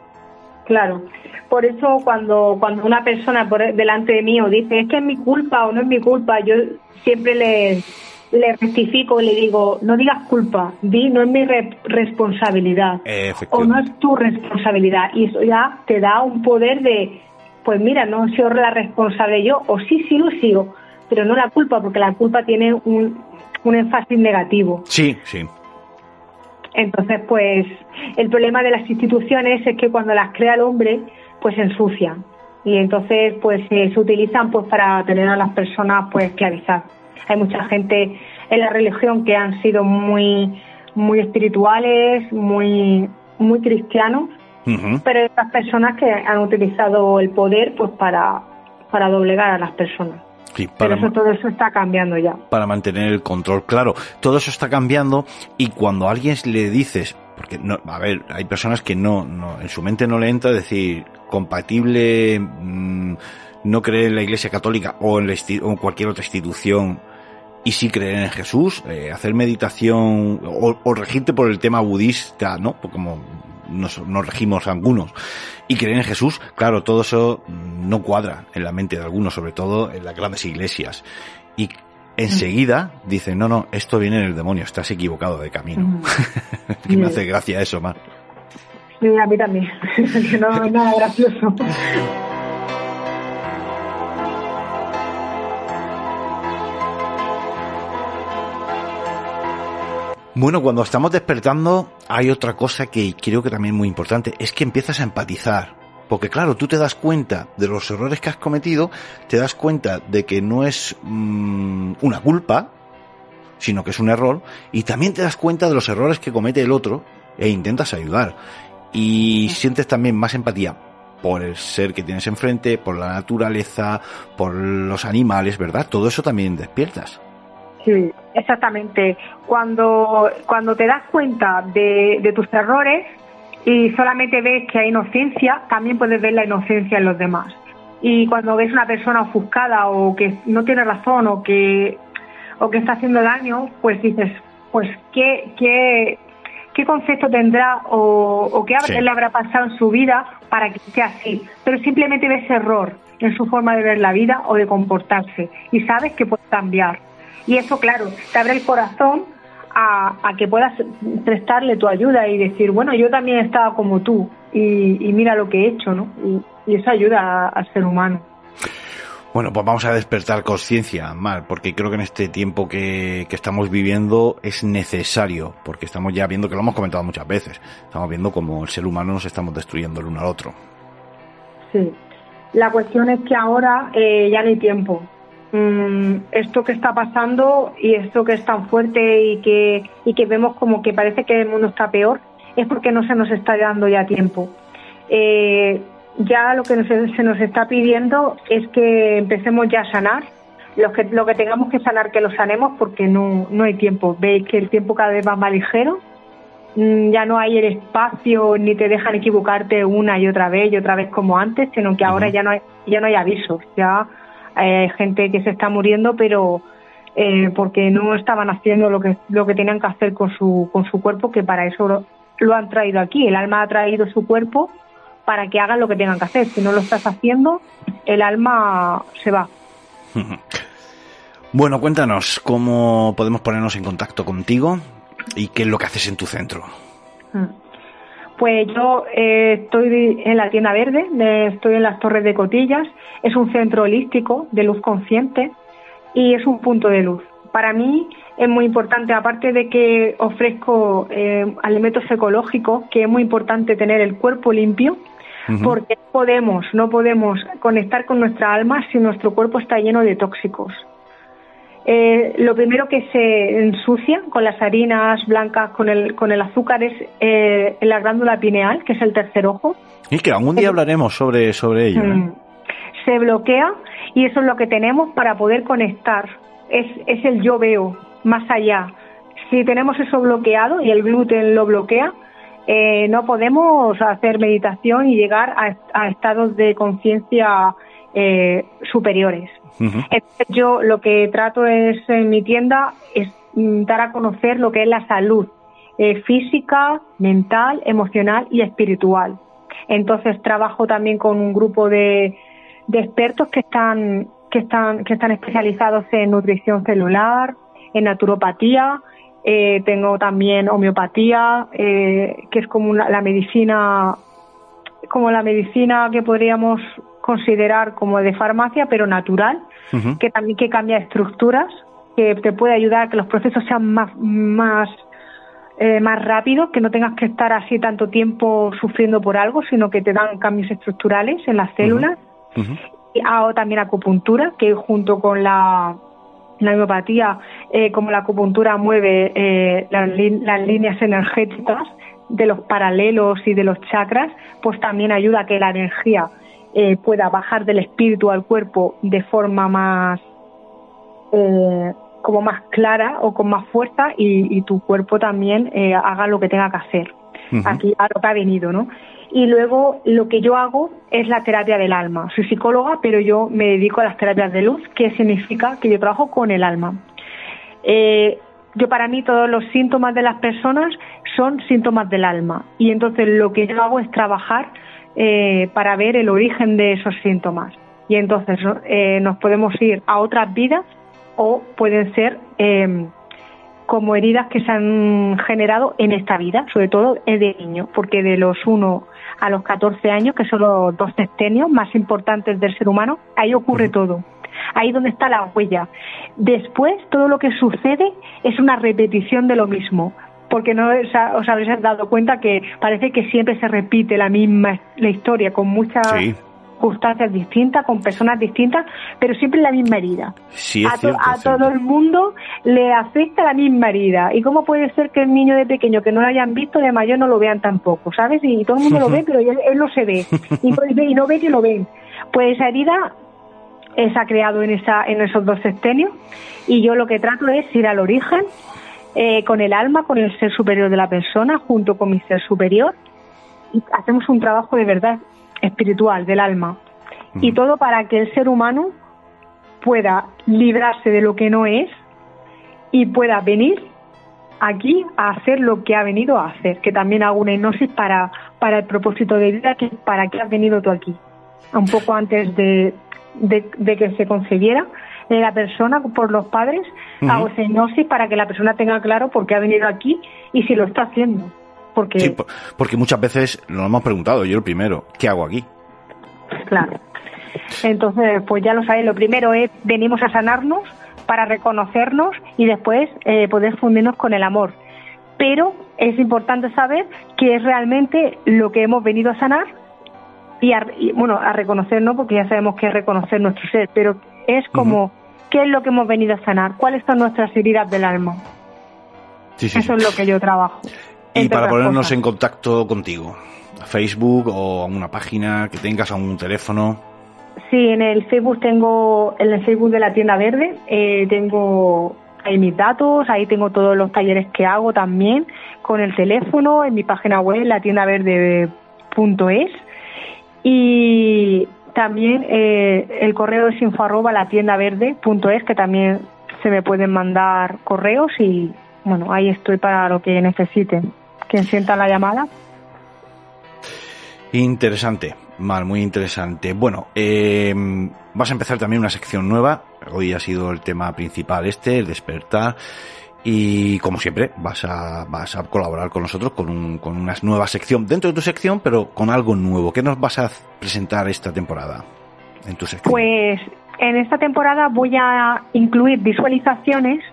Claro. Por eso cuando, cuando una persona por delante de mí o dice es que es mi culpa o no es mi culpa, yo siempre le, le rectifico y le digo, no digas culpa, di no es mi re- responsabilidad o no es tu responsabilidad. Y eso ya te da un poder de, pues mira, no sido la responsable yo, o sí, sí lo he sido, pero no la culpa, porque la culpa tiene un, un énfasis negativo. Sí, sí. Entonces, pues el problema de las instituciones es que cuando las crea el hombre, pues se ensucian. y entonces pues se utilizan pues para tener a las personas pues esclavizadas. Hay mucha gente en la religión que han sido muy muy espirituales, muy muy cristianos, pero hay otras personas que han utilizado el poder pues para para doblegar a las personas. Pero eso, todo eso está cambiando ya. Para mantener el control, claro. Todo eso está cambiando y cuando a alguien le dices, porque no, a ver, hay personas que no, no, en su mente no le entra decir compatible mm, no creer en la Iglesia Católica o en, cualquier otra institución y sí creer en Jesús, eh, hacer meditación o, regirte por el tema budista, ¿no? Pues como nos, nos, regimos algunos y creer en Jesús, claro, todo eso no cuadra en la mente de algunos, sobre todo en las grandes iglesias. Y enseguida dicen, no, no, esto viene del demonio, estás equivocado de camino. que me hace gracia eso, Mar. Sí, a mí también, que no es nada gracioso. Bueno, cuando estamos despertando hay otra cosa que creo que también es muy importante, es que empiezas a empatizar. Porque claro, tú te das cuenta de los errores que has cometido, te das cuenta de que no es mm, una culpa, sino que es un error, y también te das cuenta de los errores que comete el otro e intentas ayudar. Y sientes también más empatía por el ser que tienes enfrente, por la naturaleza, por los animales, ¿verdad? Todo eso también despiertas. Sí, exactamente. Cuando, cuando te das cuenta de, de tus errores y solamente ves que hay inocencia, también puedes ver la inocencia en los demás. Y cuando ves una persona ofuscada o que no tiene razón o que, o que está haciendo daño, pues dices, pues qué, qué, qué concepto tendrá o, o qué le habrá pasado en su vida para que esté así. Pero simplemente ves error en su forma de ver la vida o de comportarse y sabes que puede cambiar. Y eso, claro, te abre el corazón a, que puedas prestarle tu ayuda y decir, bueno, yo también he estado como tú y, mira lo que he hecho, ¿no? Y, eso ayuda al ser humano. Bueno, pues vamos a despertar conciencia, Mar, porque creo que en este tiempo que, que, estamos viviendo es necesario, porque estamos ya viendo, que lo hemos comentado muchas veces, estamos viendo como el ser humano nos estamos destruyendo el uno al otro. Sí, la cuestión es que ahora eh, ya no hay tiempo. Mm, esto que está pasando y esto que es tan fuerte y que, y que vemos como que parece que el mundo está peor, es porque no se nos está dando ya tiempo. Eh, ya lo que se nos está pidiendo es que empecemos ya a sanar. Lo que, lo que tengamos que sanar, que lo sanemos porque no, no hay tiempo. Veis que el tiempo cada vez va más ligero. Mm, ya no hay el espacio ni te dejan equivocarte una y otra vez y otra vez como antes, sino que ahora ya no hay, ya no hay avisos. Ya hay gente que se está muriendo, pero eh, porque no estaban haciendo lo que, lo que tenían que hacer con su, con su cuerpo, que para eso lo, han traído aquí. El alma ha traído su cuerpo para que hagan lo que tengan que hacer. Si no lo estás haciendo, el alma se va. Bueno, cuéntanos cómo podemos ponernos en contacto contigo y qué es lo que haces en tu centro. Mm. Pues yo eh, estoy en la tienda verde, estoy en las Torres de Cotillas, es un centro holístico de luz consciente y es un punto de luz. Para mí es muy importante, aparte de que ofrezco eh, alimentos ecológicos, que es muy importante tener el cuerpo limpio, porque podemos, no podemos conectar con nuestra alma si nuestro cuerpo está lleno de tóxicos. Eh, lo primero que se ensucia con las harinas blancas, con el, con el azúcar, es eh, la glándula pineal, que es el tercer ojo. Y que algún día hablaremos sobre, sobre ello. ¿eh? Mm. Se bloquea y eso es lo que tenemos para poder conectar. Es, es el yo veo, más allá. Si tenemos eso bloqueado y el gluten lo bloquea, no podemos hacer meditación y llegar a, estados de conciencia superiores. Yo lo que trato es en mi tienda es mm, dar a conocer lo que es la salud eh, física, mental, emocional y espiritual. Entonces trabajo también con un grupo de, expertos que están que están que están especializados en nutrición celular, en naturopatía. Eh, tengo también homeopatía, eh, que es como la medicina como la medicina que podríamos considerar como de farmacia, pero natural, que también que cambia estructuras, que te puede ayudar a que los procesos sean más, más, eh, más rápidos, que no tengas que estar así tanto tiempo sufriendo por algo, sino que te dan cambios estructurales en las células. Y hago también acupuntura, que junto con la, la homeopatía, eh, como la acupuntura mueve eh, las, las líneas energéticas de los paralelos y de los chakras, pues también ayuda a que la energía eh, pueda bajar del espíritu al cuerpo de forma más eh, como más clara o con más fuerza y, tu cuerpo también eh, haga lo que tenga que hacer aquí a lo que ha venido, ¿no? Y luego lo que yo hago es la terapia del alma. Soy psicóloga, pero yo me dedico a las terapias de luz, que significa que yo trabajo con el alma. yo para mí todos los síntomas de las personas son síntomas del alma y entonces lo que yo hago es trabajar eh, para ver el origen de esos síntomas. Y entonces eh, nos podemos ir a otras vidas o pueden ser eh, como heridas que se han generado en esta vida, sobre todo de niño, porque de los 1 a los 14 años, que son los dos sextenios más importantes del ser humano, ahí ocurre todo. Ahí donde está la huella. Después, todo lo que sucede es una repetición de lo mismo porque no os habréis dado cuenta que parece que siempre se repite la misma la historia con muchas circunstancias distintas, con personas distintas, pero siempre la misma herida. a, todo el mundo le afecta la misma herida. ¿Y cómo puede ser que el niño de pequeño que no lo hayan visto, de mayor no lo vean tampoco? ¿Sabes? Y todo el mundo lo ve, pero él, no se ve. Y, no ve que lo ven. Pues esa herida se ha creado en, esa, en esos dos sextenios y yo lo que trato es ir al origen eh, con el alma, con el ser superior de la persona, junto con mi ser superior, y hacemos un trabajo de verdad espiritual del alma. Y todo para que el ser humano pueda librarse de lo que no es y pueda venir aquí a hacer lo que ha venido a hacer, que también hago una hipnosis para, para el propósito de vida, que para qué has venido tú aquí. Un poco antes de, de que se concebiera, de la persona por los padres, hago hipnosis para que la persona tenga claro por qué ha venido aquí y si lo está haciendo. Porque... Sí, porque muchas veces nos hemos preguntado, yo el primero, ¿qué hago aquí? Claro. Entonces, pues ya lo sabéis, lo primero es venimos a sanarnos para reconocernos y después eh, poder fundirnos con el amor. Pero es importante saber qué es realmente lo que hemos venido a sanar y, bueno, a reconocernos, porque ya sabemos que es reconocer nuestro ser, pero es como, ¿qué es lo que hemos venido a sanar? ¿Cuáles son nuestras heridas del alma? Eso es lo que yo trabajo. Y para ponernos en contacto contigo, Facebook o una página que tengas, a un teléfono. Sí, en el Facebook tengo, en el Facebook de la tienda verde, eh, tengo ahí mis datos, ahí tengo todos los talleres que hago también, con el teléfono, en mi página web, latiendaverde.es. Y también eh, el correo es info arroba la tienda verde punto es, que también se me pueden mandar correos y bueno, ahí estoy para lo que necesiten. Quien sienta la llamada. Interesante, mal, muy interesante. Bueno, eh, vas a empezar también una sección nueva. Hoy ha sido el tema principal este, el despertar. Y como siempre, vas a, vas a colaborar con nosotros con, un, con una nueva sección dentro de tu sección, pero con algo nuevo. ¿Qué nos vas a presentar esta temporada en tu sección? Pues en esta temporada voy a incluir visualizaciones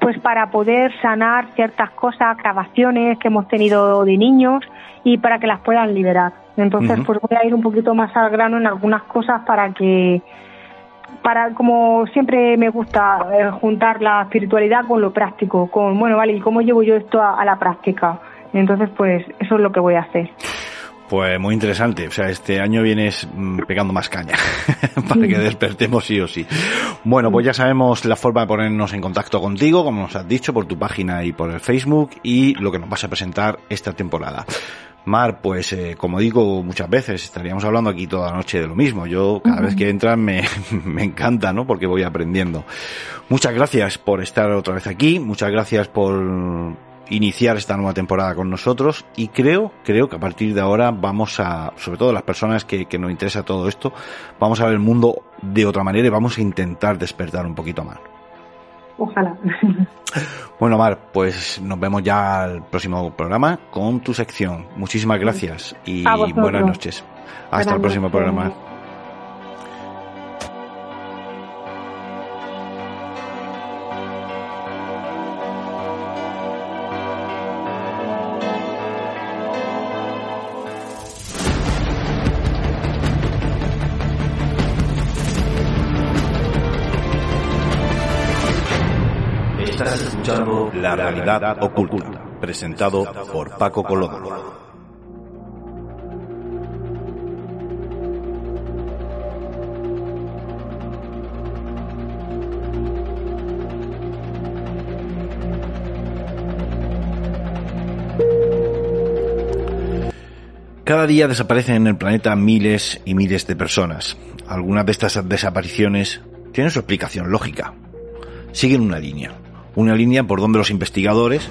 pues para poder sanar ciertas cosas, grabaciones que hemos tenido de niños y para que las puedan liberar. Entonces, pues voy a ir un poquito más al grano en algunas cosas para que para como siempre me gusta eh, juntar la espiritualidad con lo práctico, con bueno, vale, ¿y cómo llevo yo esto a, la práctica? Entonces, pues eso es lo que voy a hacer. Pues muy interesante, o sea, este año vienes mm, pegando más caña para que despertemos sí o sí. Bueno, pues ya sabemos la forma de ponernos en contacto contigo, como nos has dicho, por tu página y por el Facebook y lo que nos vas a presentar esta temporada. Mar, pues eh, como digo muchas veces, estaríamos hablando aquí toda la noche de lo mismo. Yo cada vez que entran me, me encanta, ¿no? Porque voy aprendiendo. Muchas gracias por estar otra vez aquí, muchas gracias por iniciar esta nueva temporada con nosotros y creo, creo que a partir de ahora vamos a, sobre todo las personas que, que nos interesa todo esto, vamos a ver el mundo de otra manera y vamos a intentar despertar un poquito más. Ojalá. Bueno, Mar, pues nos vemos ya al próximo programa con tu sección. Muchísimas gracias y buenas noches. Hasta el próximo programa. La Realidad Oculta, presentado por Paco Colombo. Cada día desaparecen en el planeta miles y miles de personas. Algunas de estas desapariciones tienen su explicación lógica. Siguen una línea. Una línea por donde los investigadores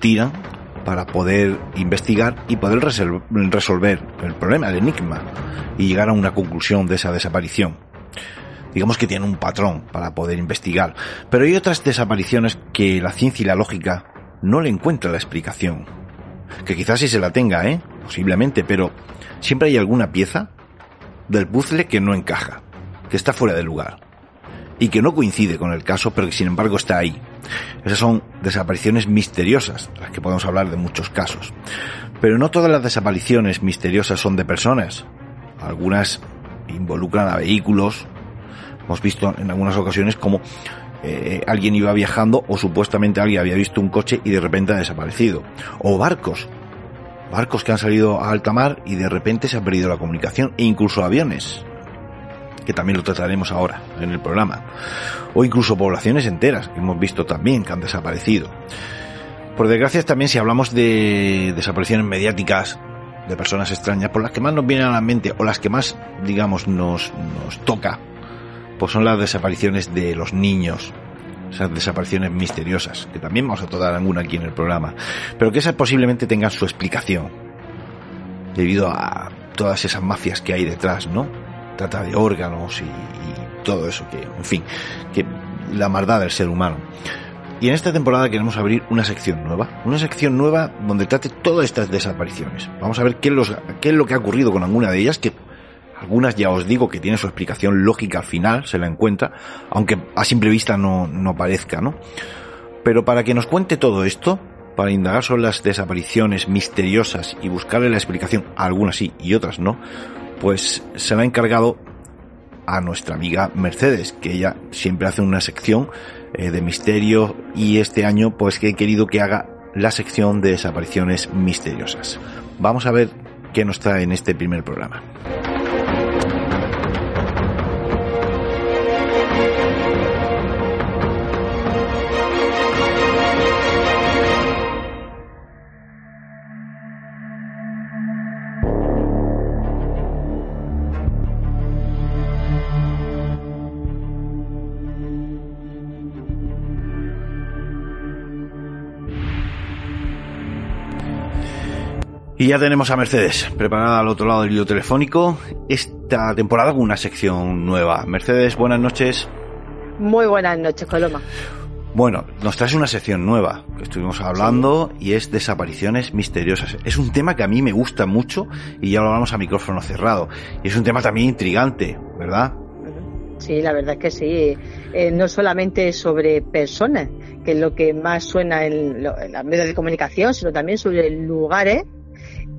tiran para poder investigar y poder resolver el problema, el enigma, y llegar a una conclusión de esa desaparición. Digamos que tienen un patrón para poder investigar. Pero hay otras desapariciones que la ciencia y la lógica no le encuentran la explicación. Que quizás sí se la tenga, ¿eh? posiblemente, pero siempre hay alguna pieza del puzzle que no encaja, que está fuera de lugar y que no coincide con el caso, pero que sin embargo está ahí. Esas son desapariciones misteriosas, las que podemos hablar de muchos casos. Pero no todas las desapariciones misteriosas son de personas. Algunas involucran a vehículos. Hemos visto en algunas ocasiones como eh, alguien iba viajando o supuestamente alguien había visto un coche y de repente ha desaparecido. O barcos barcos que han salido a alta mar y de repente se ha perdido la comunicación e incluso aviones que también lo trataremos ahora en el programa. O incluso poblaciones enteras que hemos visto también que han desaparecido. Por desgracia también si hablamos de desapariciones mediáticas de personas extrañas por las que más nos vienen a la mente o las que más digamos nos, nos toca pues son las desapariciones de los niños esas desapariciones misteriosas, que también vamos a tratar alguna aquí en el programa, pero que esas posiblemente tengan su explicación, debido a todas esas mafias que hay detrás, ¿no? Trata de órganos y, todo eso, que, en fin, que la maldad del ser humano. Y en esta temporada queremos abrir una sección nueva, una sección nueva donde trate todas estas desapariciones. Vamos a ver qué es, qué es lo que ha ocurrido con alguna de ellas, que algunas ya os digo que tiene su explicación lógica al final, se la encuentra, aunque a simple vista no, no parezca, ¿no? Pero para que nos cuente todo esto, para indagar sobre las desapariciones misteriosas y buscarle la explicación algunas sí y otras no, pues se la ha encargado a nuestra amiga Mercedes, que ella siempre hace una sección eh, de misterio y este año pues que he querido que haga la sección de desapariciones misteriosas. Vamos a ver qué nos trae en este primer programa. Y ya tenemos a Mercedes preparada al otro lado del hilo telefónico esta temporada con una sección nueva. Mercedes, buenas noches. Muy buenas noches, Coloma. Bueno, nos traes una sección nueva que estuvimos hablando y es desapariciones misteriosas. Es un tema que a mí me gusta mucho y ya lo hablamos a micrófono cerrado. Y es un tema también intrigante, ¿verdad? Sí, la verdad es que sí. Eh, no solamente sobre personas, que es lo que más suena en, en las medios de comunicación, sino también sobre lugares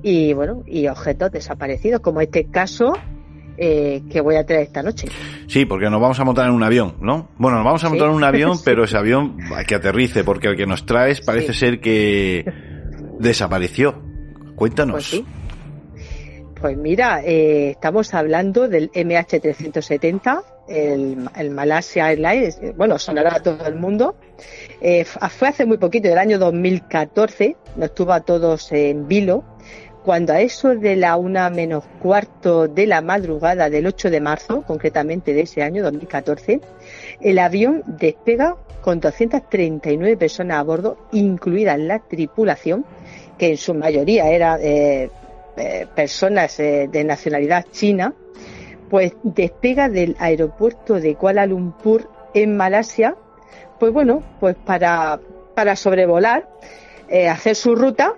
y bueno, y objetos desaparecidos, como este caso eh, que voy a traer esta noche. Sí, porque nos vamos a montar en un avión, ¿no? Bueno, nos vamos a montar en un avión, pero ese avión hay que aterrice, porque el que nos traes parece ser que desapareció. Cuéntanos. Pues, pues mira, eh, estamos hablando del MH370, el, el Malaysia Airlines, bueno, sonará a todo el mundo. Eh, fue hace muy poquito, del año 2014, nos tuvo a todos en vilo, cuando a eso de la una menos cuarto de la madrugada del 8 de marzo, concretamente de ese año 2014, el avión despega con 239 personas a bordo, incluida la tripulación, que en su mayoría eran eh, eh, personas eh, de nacionalidad china, pues despega del aeropuerto de Kuala Lumpur en Malasia, pues bueno, pues para, para sobrevolar, hacer su ruta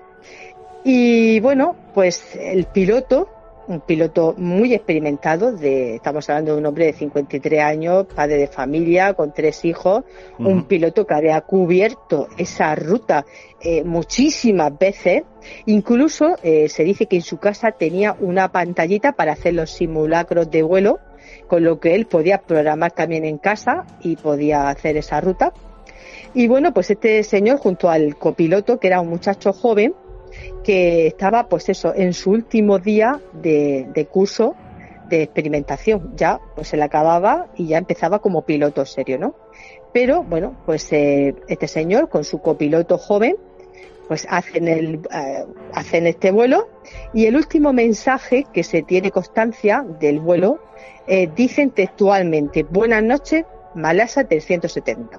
y bueno, pues el piloto, un piloto muy experimentado, de, estamos hablando de un hombre de 53 años, padre de familia, con tres hijos, un piloto que había cubierto esa ruta eh, muchísimas veces. Incluso eh, se dice que en su casa tenía una pantallita para hacer los simulacros de vuelo, con lo que él podía programar también en casa y podía hacer esa ruta. Y bueno, pues este señor junto al copiloto, que era un muchacho joven, que estaba pues eso, en su último día de, de curso de experimentación. Ya pues se le acababa y ya empezaba como piloto serio, ¿no? Pero bueno, pues eh, este señor con su copiloto joven, pues hacen, el, eh, hacen este vuelo y el último mensaje que se tiene constancia del vuelo eh, dicen textualmente, buenas noches, Malasa 370.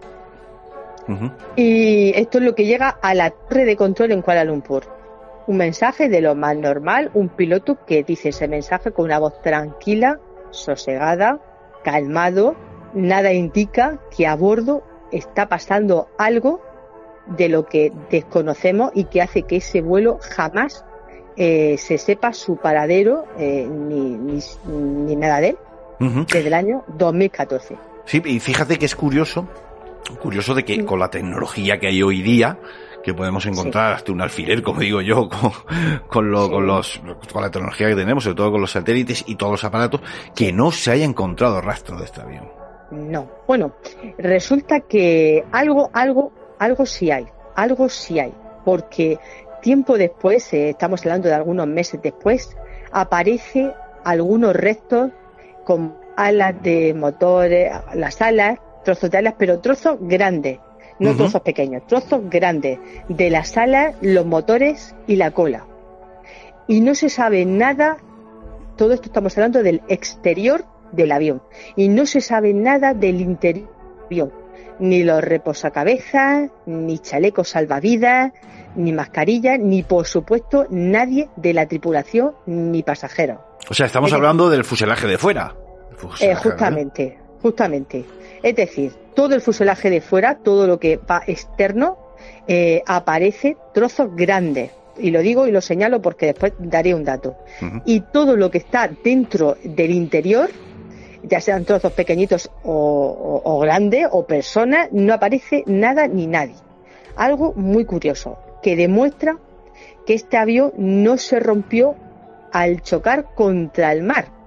Y esto es lo que llega a la torre de control en Kuala Lumpur. Un mensaje de lo más normal, un piloto que dice ese mensaje con una voz tranquila, sosegada, calmado, nada indica que a bordo está pasando algo de lo que desconocemos y que hace que ese vuelo jamás eh, se sepa su paradero eh, ni, ni, nada de él desde el año 2014. Sí, y fíjate que es curioso, curioso de que con la tecnología que hay hoy día, que podemos encontrar hasta un alfiler, como digo yo, con, con, lo, con, los, con la tecnología que tenemos, sobre todo con los satélites y todos los aparatos, que no se haya encontrado rastro de este avión. No. Bueno, resulta que algo, algo, algo sí hay, algo sí hay, porque tiempo después, eh, estamos hablando de algunos meses después, aparece algunos restos con alas de motores, las alas, trozos de alas, pero trozos grandes, no trozos pequeños, trozos grandes de las alas, los motores y la cola. Y no se sabe nada, todo esto estamos hablando del exterior del avión, y no se sabe nada del interior del avión, ni los reposacabezas, ni chalecos salvavidas, ni mascarilla, ni por supuesto nadie de la tripulación ni pasajeros. O sea, estamos hablando del fuselaje de fuera. Eh, justamente, justamente. Es decir, todo el fuselaje de fuera, todo lo que va externo, eh, aparece trozos grandes. Y lo digo y lo señalo porque después daré un dato. Y todo lo que está dentro del interior, ya sean trozos pequeñitos o, o grandes o personas, no aparece nada ni nadie. Algo muy curioso, que demuestra que este avión no se rompió al chocar contra el mar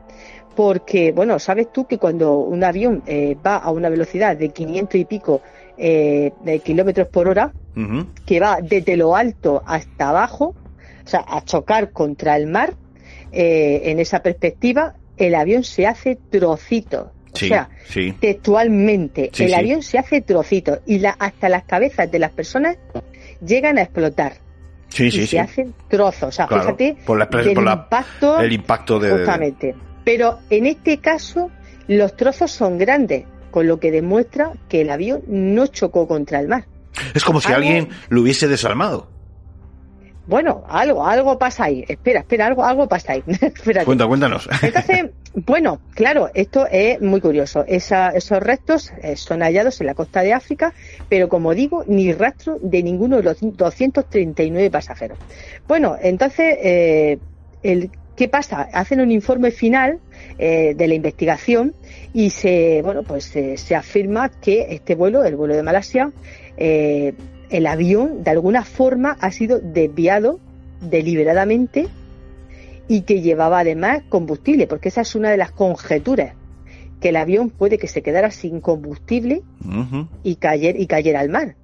porque, bueno, sabes tú que cuando un avión eh, va a una velocidad de 500 y pico eh, de kilómetros por hora, que va desde lo alto hasta abajo, o sea, a chocar contra el mar, eh, en esa perspectiva, el avión se hace trocito. o sea, textualmente, el avión se hace trocito y la, hasta las cabezas de las personas llegan a explotar. Sí, sí, y se hacen trozos. O sea, fíjate por, la, por impacto, el impacto de, justamente. Pero en este caso los trozos son grandes, con lo que demuestra que el avión no chocó contra el mar. Es como si alguien lo hubiese desarmado. Bueno, algo, algo pasa ahí. Espera, espera, algo, algo pasa ahí. Cuenta, cuéntanos. Entonces, bueno, claro, esto es muy curioso. esos restos eh, son hallados en la costa de África, pero como digo, ni rastro de ninguno de los 239 pasajeros. Bueno, entonces, eh, el ¿Qué pasa? Hacen un informe final eh, de la investigación y se, bueno, pues se afirma que este vuelo, el vuelo de Malasia, eh, el avión de alguna forma ha sido desviado deliberadamente y que llevaba además combustible, porque esa es una de las conjeturas, que el avión puede que se quedara sin combustible y, cayera, y cayera al mar.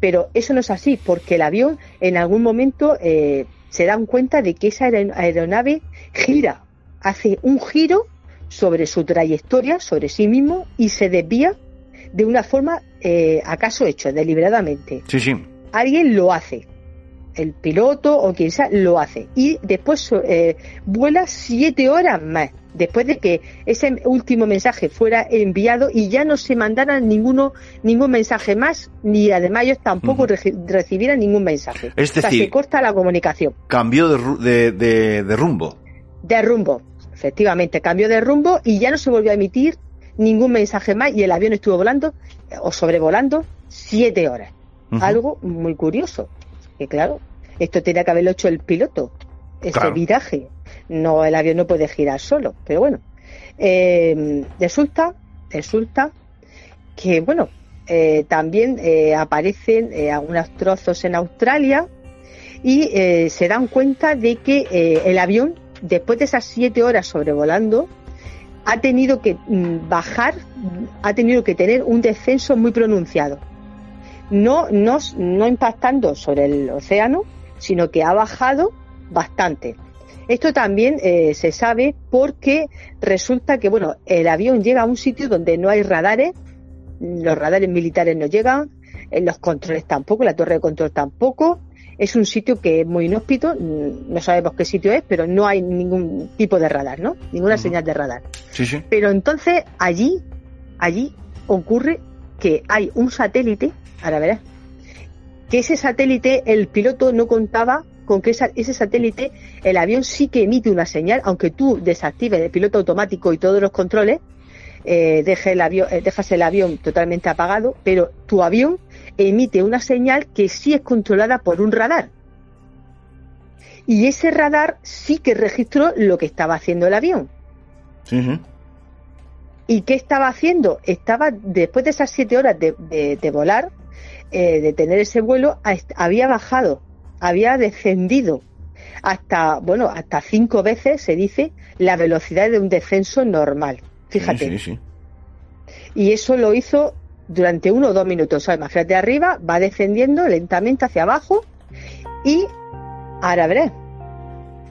Pero eso no es así, porque el avión en algún momento eh, se dan cuenta de que esa aeronave gira, hace un giro sobre su trayectoria, sobre sí mismo, y se desvía de una forma, eh, acaso hecho, deliberadamente. Sí, sí. Alguien lo hace. El piloto o quien sea lo hace. Y después eh, vuela siete horas más después de que ese último mensaje fuera enviado y ya no se mandara ninguno, ningún mensaje más, ni además ellos tampoco recibieran ningún mensaje. Es decir, se corta la comunicación. Cambió de, de, de, rumbo. De rumbo, efectivamente, cambió de rumbo y ya no se volvió a emitir ningún mensaje más y el avión estuvo volando o sobrevolando siete horas. Algo muy curioso, que claro, esto tenía que haberlo hecho el piloto, ese viraje no el avión no puede girar solo, pero bueno, eh, resulta, resulta que bueno, eh, también eh, aparecen algunos trozos en Australia y se dan cuenta de que el avión, después de esas siete horas sobrevolando, ha tenido que mm, bajar, ha tenido que tener un descenso muy pronunciado. no, no, no impactando sobre el océano, sino que ha bajado bastante. Esto también eh, se sabe porque resulta que, bueno, el avión llega a un sitio donde no hay radares, los radares militares no llegan, en los controles tampoco, la torre de control tampoco. Es un sitio que es muy inhóspito, mm, no sabemos qué sitio es, pero no hay ningún tipo de radar, ¿no? Ninguna señal de radar. Sí, sí. Pero entonces allí, allí ocurre que hay un satélite, ahora verás, que ese satélite el piloto no contaba con que ese satélite, el avión sí que emite una señal, aunque tú desactives el piloto automático y todos los controles, eh, el avión, eh, dejas el avión totalmente apagado, pero tu avión emite una señal que sí es controlada por un radar. Y ese radar sí que registró lo que estaba haciendo el avión. ¿Y qué estaba haciendo? Estaba, después de esas siete horas de, volar, eh, de tener ese vuelo, había bajado, había descendido hasta, bueno, hasta cinco veces, se dice, la velocidad de un descenso normal. Fíjate. Y eso lo hizo durante uno o dos minutos. O sea, de arriba, va descendiendo lentamente hacia abajo y ahora veré.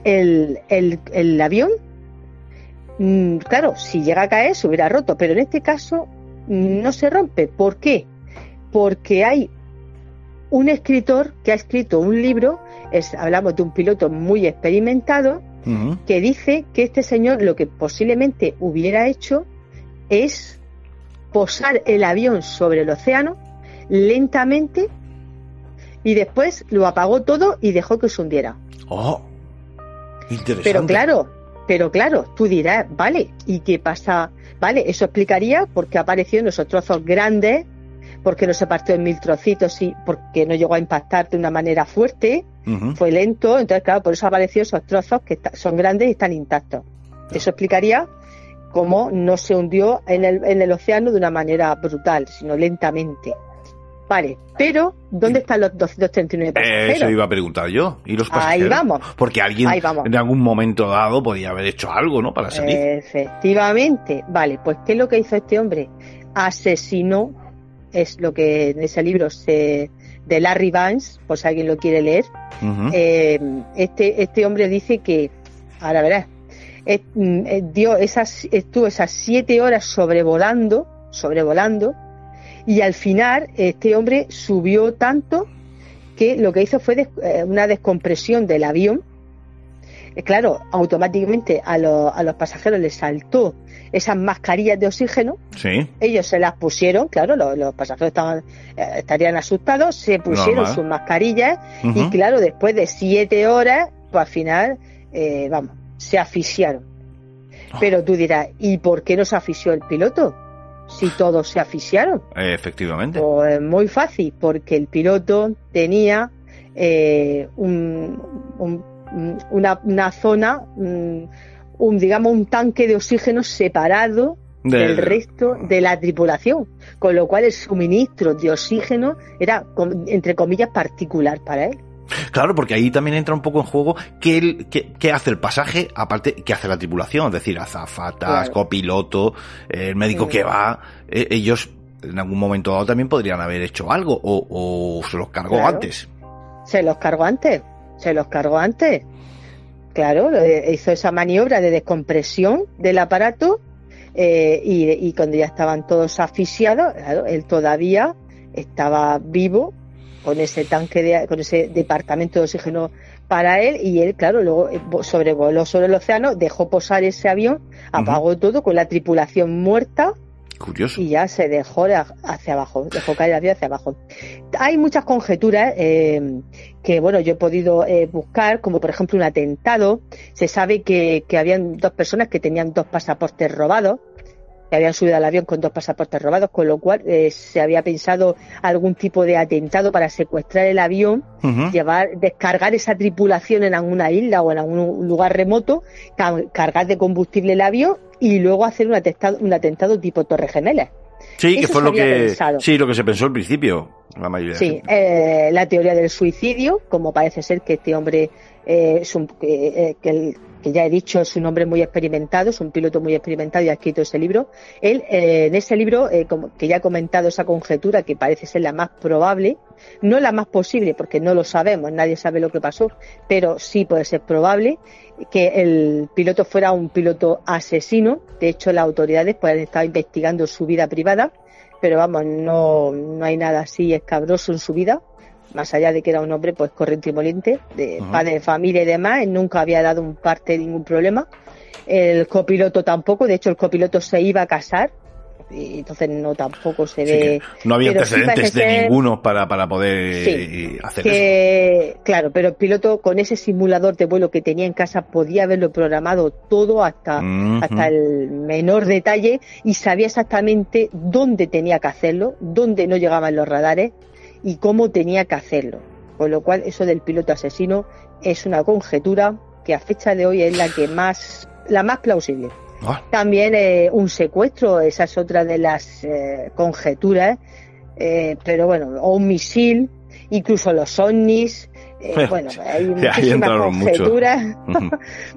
El, el, el avión, mm, claro, si llega a caer se hubiera roto, pero en este caso no se rompe. ¿Por qué? Porque hay un escritor que ha escrito un libro, es, hablamos de un piloto muy experimentado, que dice que este señor lo que posiblemente hubiera hecho es posar el avión sobre el océano lentamente y después lo apagó todo y dejó que se hundiera. Oh, interesante. Pero claro, pero claro, tú dirás, vale, ¿y qué pasa? Vale, eso explicaría por qué apareció en esos trozos grandes, porque no se partió en mil trocitos y porque no llegó a impactar de una manera fuerte, fue lento, entonces claro, por eso apareció esos trozos que son grandes y están intactos. Eso explicaría cómo no se hundió en el, en el océano de una manera brutal, sino lentamente. Vale, pero ¿dónde están los 239 pasajeros? Eso iba a preguntar yo. ¿Y los pasajeros? Ahí vamos. Porque alguien en algún momento dado podía haber hecho algo, ¿no? Para salir. Efectivamente. Vale, pues ¿qué es lo que hizo este hombre? Asesinó, es lo que en ese libro se de Larry Vance, por si alguien lo quiere leer. Eh, este, este hombre dice que, ahora verás, Mm, eh, dio esas, estuvo esas siete horas sobrevolando, sobrevolando, y al final este hombre subió tanto que lo que hizo fue eh, una descompresión del avión. Eh, claro, automáticamente a, a, los pasajeros les saltó esas mascarillas de oxígeno. Sí. Ellos se las pusieron, claro, los, pasajeros estaban, estarían asustados, se pusieron sus mascarillas y claro, después de siete horas, pues al final, vamos, se asfixiaron. Ah. Pero tú dirás, ¿y por qué no se asfixió el piloto? Si todos se asfixiaron. efectivamente. Pues muy fácil, porque el piloto tenía eh, un, una, zona, un, digamos, un tanque de oxígeno separado del resto de la tripulación, con lo cual el suministro de oxígeno era, entre comillas, particular para él. Claro, porque ahí también entra un poco en juego qué, qué, hace el pasaje, aparte, qué hace la tripulación, es decir, azafatas, copiloto, el médico que va, eh, ellos en algún momento dado también podrían haber hecho algo o, se los cargó antes. Se los cargó antes, se los cargó antes. Claro, hizo esa maniobra de descompresión del aparato eh, y, y, cuando ya estaban todos asfixiados, él todavía estaba vivo con ese tanque, de, con ese departamento de oxígeno para él y él, claro, luego eh, sobrevoló sobre el océano, dejó posar ese avión, apagó todo con la tripulación muerta. Curioso. Y ya se dejó hacia abajo, dejó caer el avión hacia abajo. Hay muchas conjeturas eh, que, bueno, yo he podido eh, buscar, como por ejemplo un atentado. Se sabe que, que habían dos personas que tenían dos pasaportes robados que habían subido al avión con dos pasaportes robados, con lo cual eh, se había pensado algún tipo de atentado para secuestrar el avión, llevar, descargar esa tripulación en alguna isla o en algún lugar remoto, cargar de combustible el avión y luego hacer un atentado, un atentado tipo Torre Gemelas. Sí, que fue lo que, sí, lo que se pensó al principio. La mayoría. Sí, eh, la teoría del suicidio, como parece ser que este hombre eh, es un, eh, que, el, que ya he dicho es un hombre muy experimentado, es un piloto muy experimentado y ha escrito ese libro. Él, eh, en ese libro, eh, como, que ya ha comentado esa conjetura que parece ser la más probable, no la más posible porque no lo sabemos, nadie sabe lo que pasó, pero sí puede ser probable que el piloto fuera un piloto asesino. De hecho, las autoridades pues, han estado investigando su vida privada, pero vamos, no, no hay nada así escabroso en su vida más allá de que era un hombre pues corriente y moliente, de padre de familia y demás, él nunca había dado un parte ningún problema. El copiloto tampoco, de hecho el copiloto se iba a casar, y entonces no tampoco se Sí, ve. no había pero antecedentes de ninguno para, para poder Sí, eh, hacer eso. que, claro, pero el piloto con ese simulador de vuelo que tenía en casa podía haberlo programado todo hasta, hasta el menor detalle y sabía exactamente dónde tenía que hacerlo, dónde no llegaban los radares y cómo tenía que hacerlo. Con lo cual, eso del piloto asesino es una conjetura que a fecha de hoy es la que más, la más plausible. Ah, También eh, un secuestro, esa es otra de las eh, conjeturas, eh, pero bueno, o un misil, incluso los ovnis, eh, bueno, hay muchísimas conjeturas.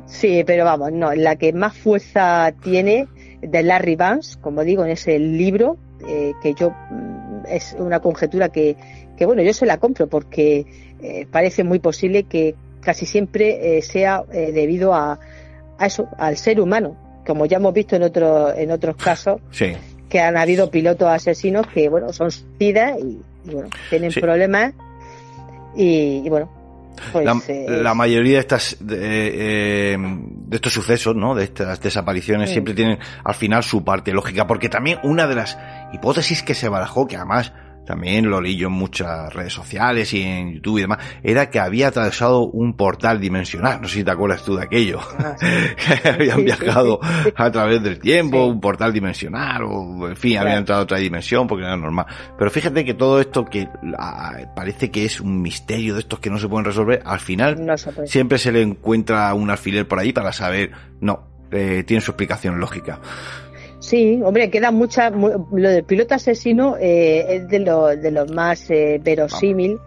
Sí, pero vamos, no, la que más fuerza tiene de Larry Vance, como digo, en ese libro, eh, que yo mm, es una conjetura que, que, bueno, yo se la compro porque eh, parece muy posible que casi siempre eh, sea eh, debido a, a eso, al ser humano, como ya hemos visto en otros en otros casos sí. que han habido pilotos asesinos que, bueno, son suicidas y, y, bueno, tienen Sí. problemas y, y, bueno, pues la, la mayoría de estas de, eh, de estos sucesos, ¿no? De estas desapariciones siempre tienen al final su parte lógica, porque también una de las hipótesis que se barajó, que además también lo leí yo en muchas redes sociales y en YouTube y demás, era que había atravesado un portal dimensional. No sé si te acuerdas tú de aquello. ah, sí. que habían Sí, viajado sí. a través del tiempo, un portal dimensional, o en fin, Claro. habían entrado a otra dimensión porque era normal. Pero fíjate que todo esto que ah, parece que es un misterio de estos que no se pueden resolver, al final no se siempre se le encuentra un alfiler por ahí para saber, no, eh, tiene su explicación lógica. Sí, hombre, queda mucha. mu- Lo del piloto asesino eh, es de lo, de los más eh, verosímil,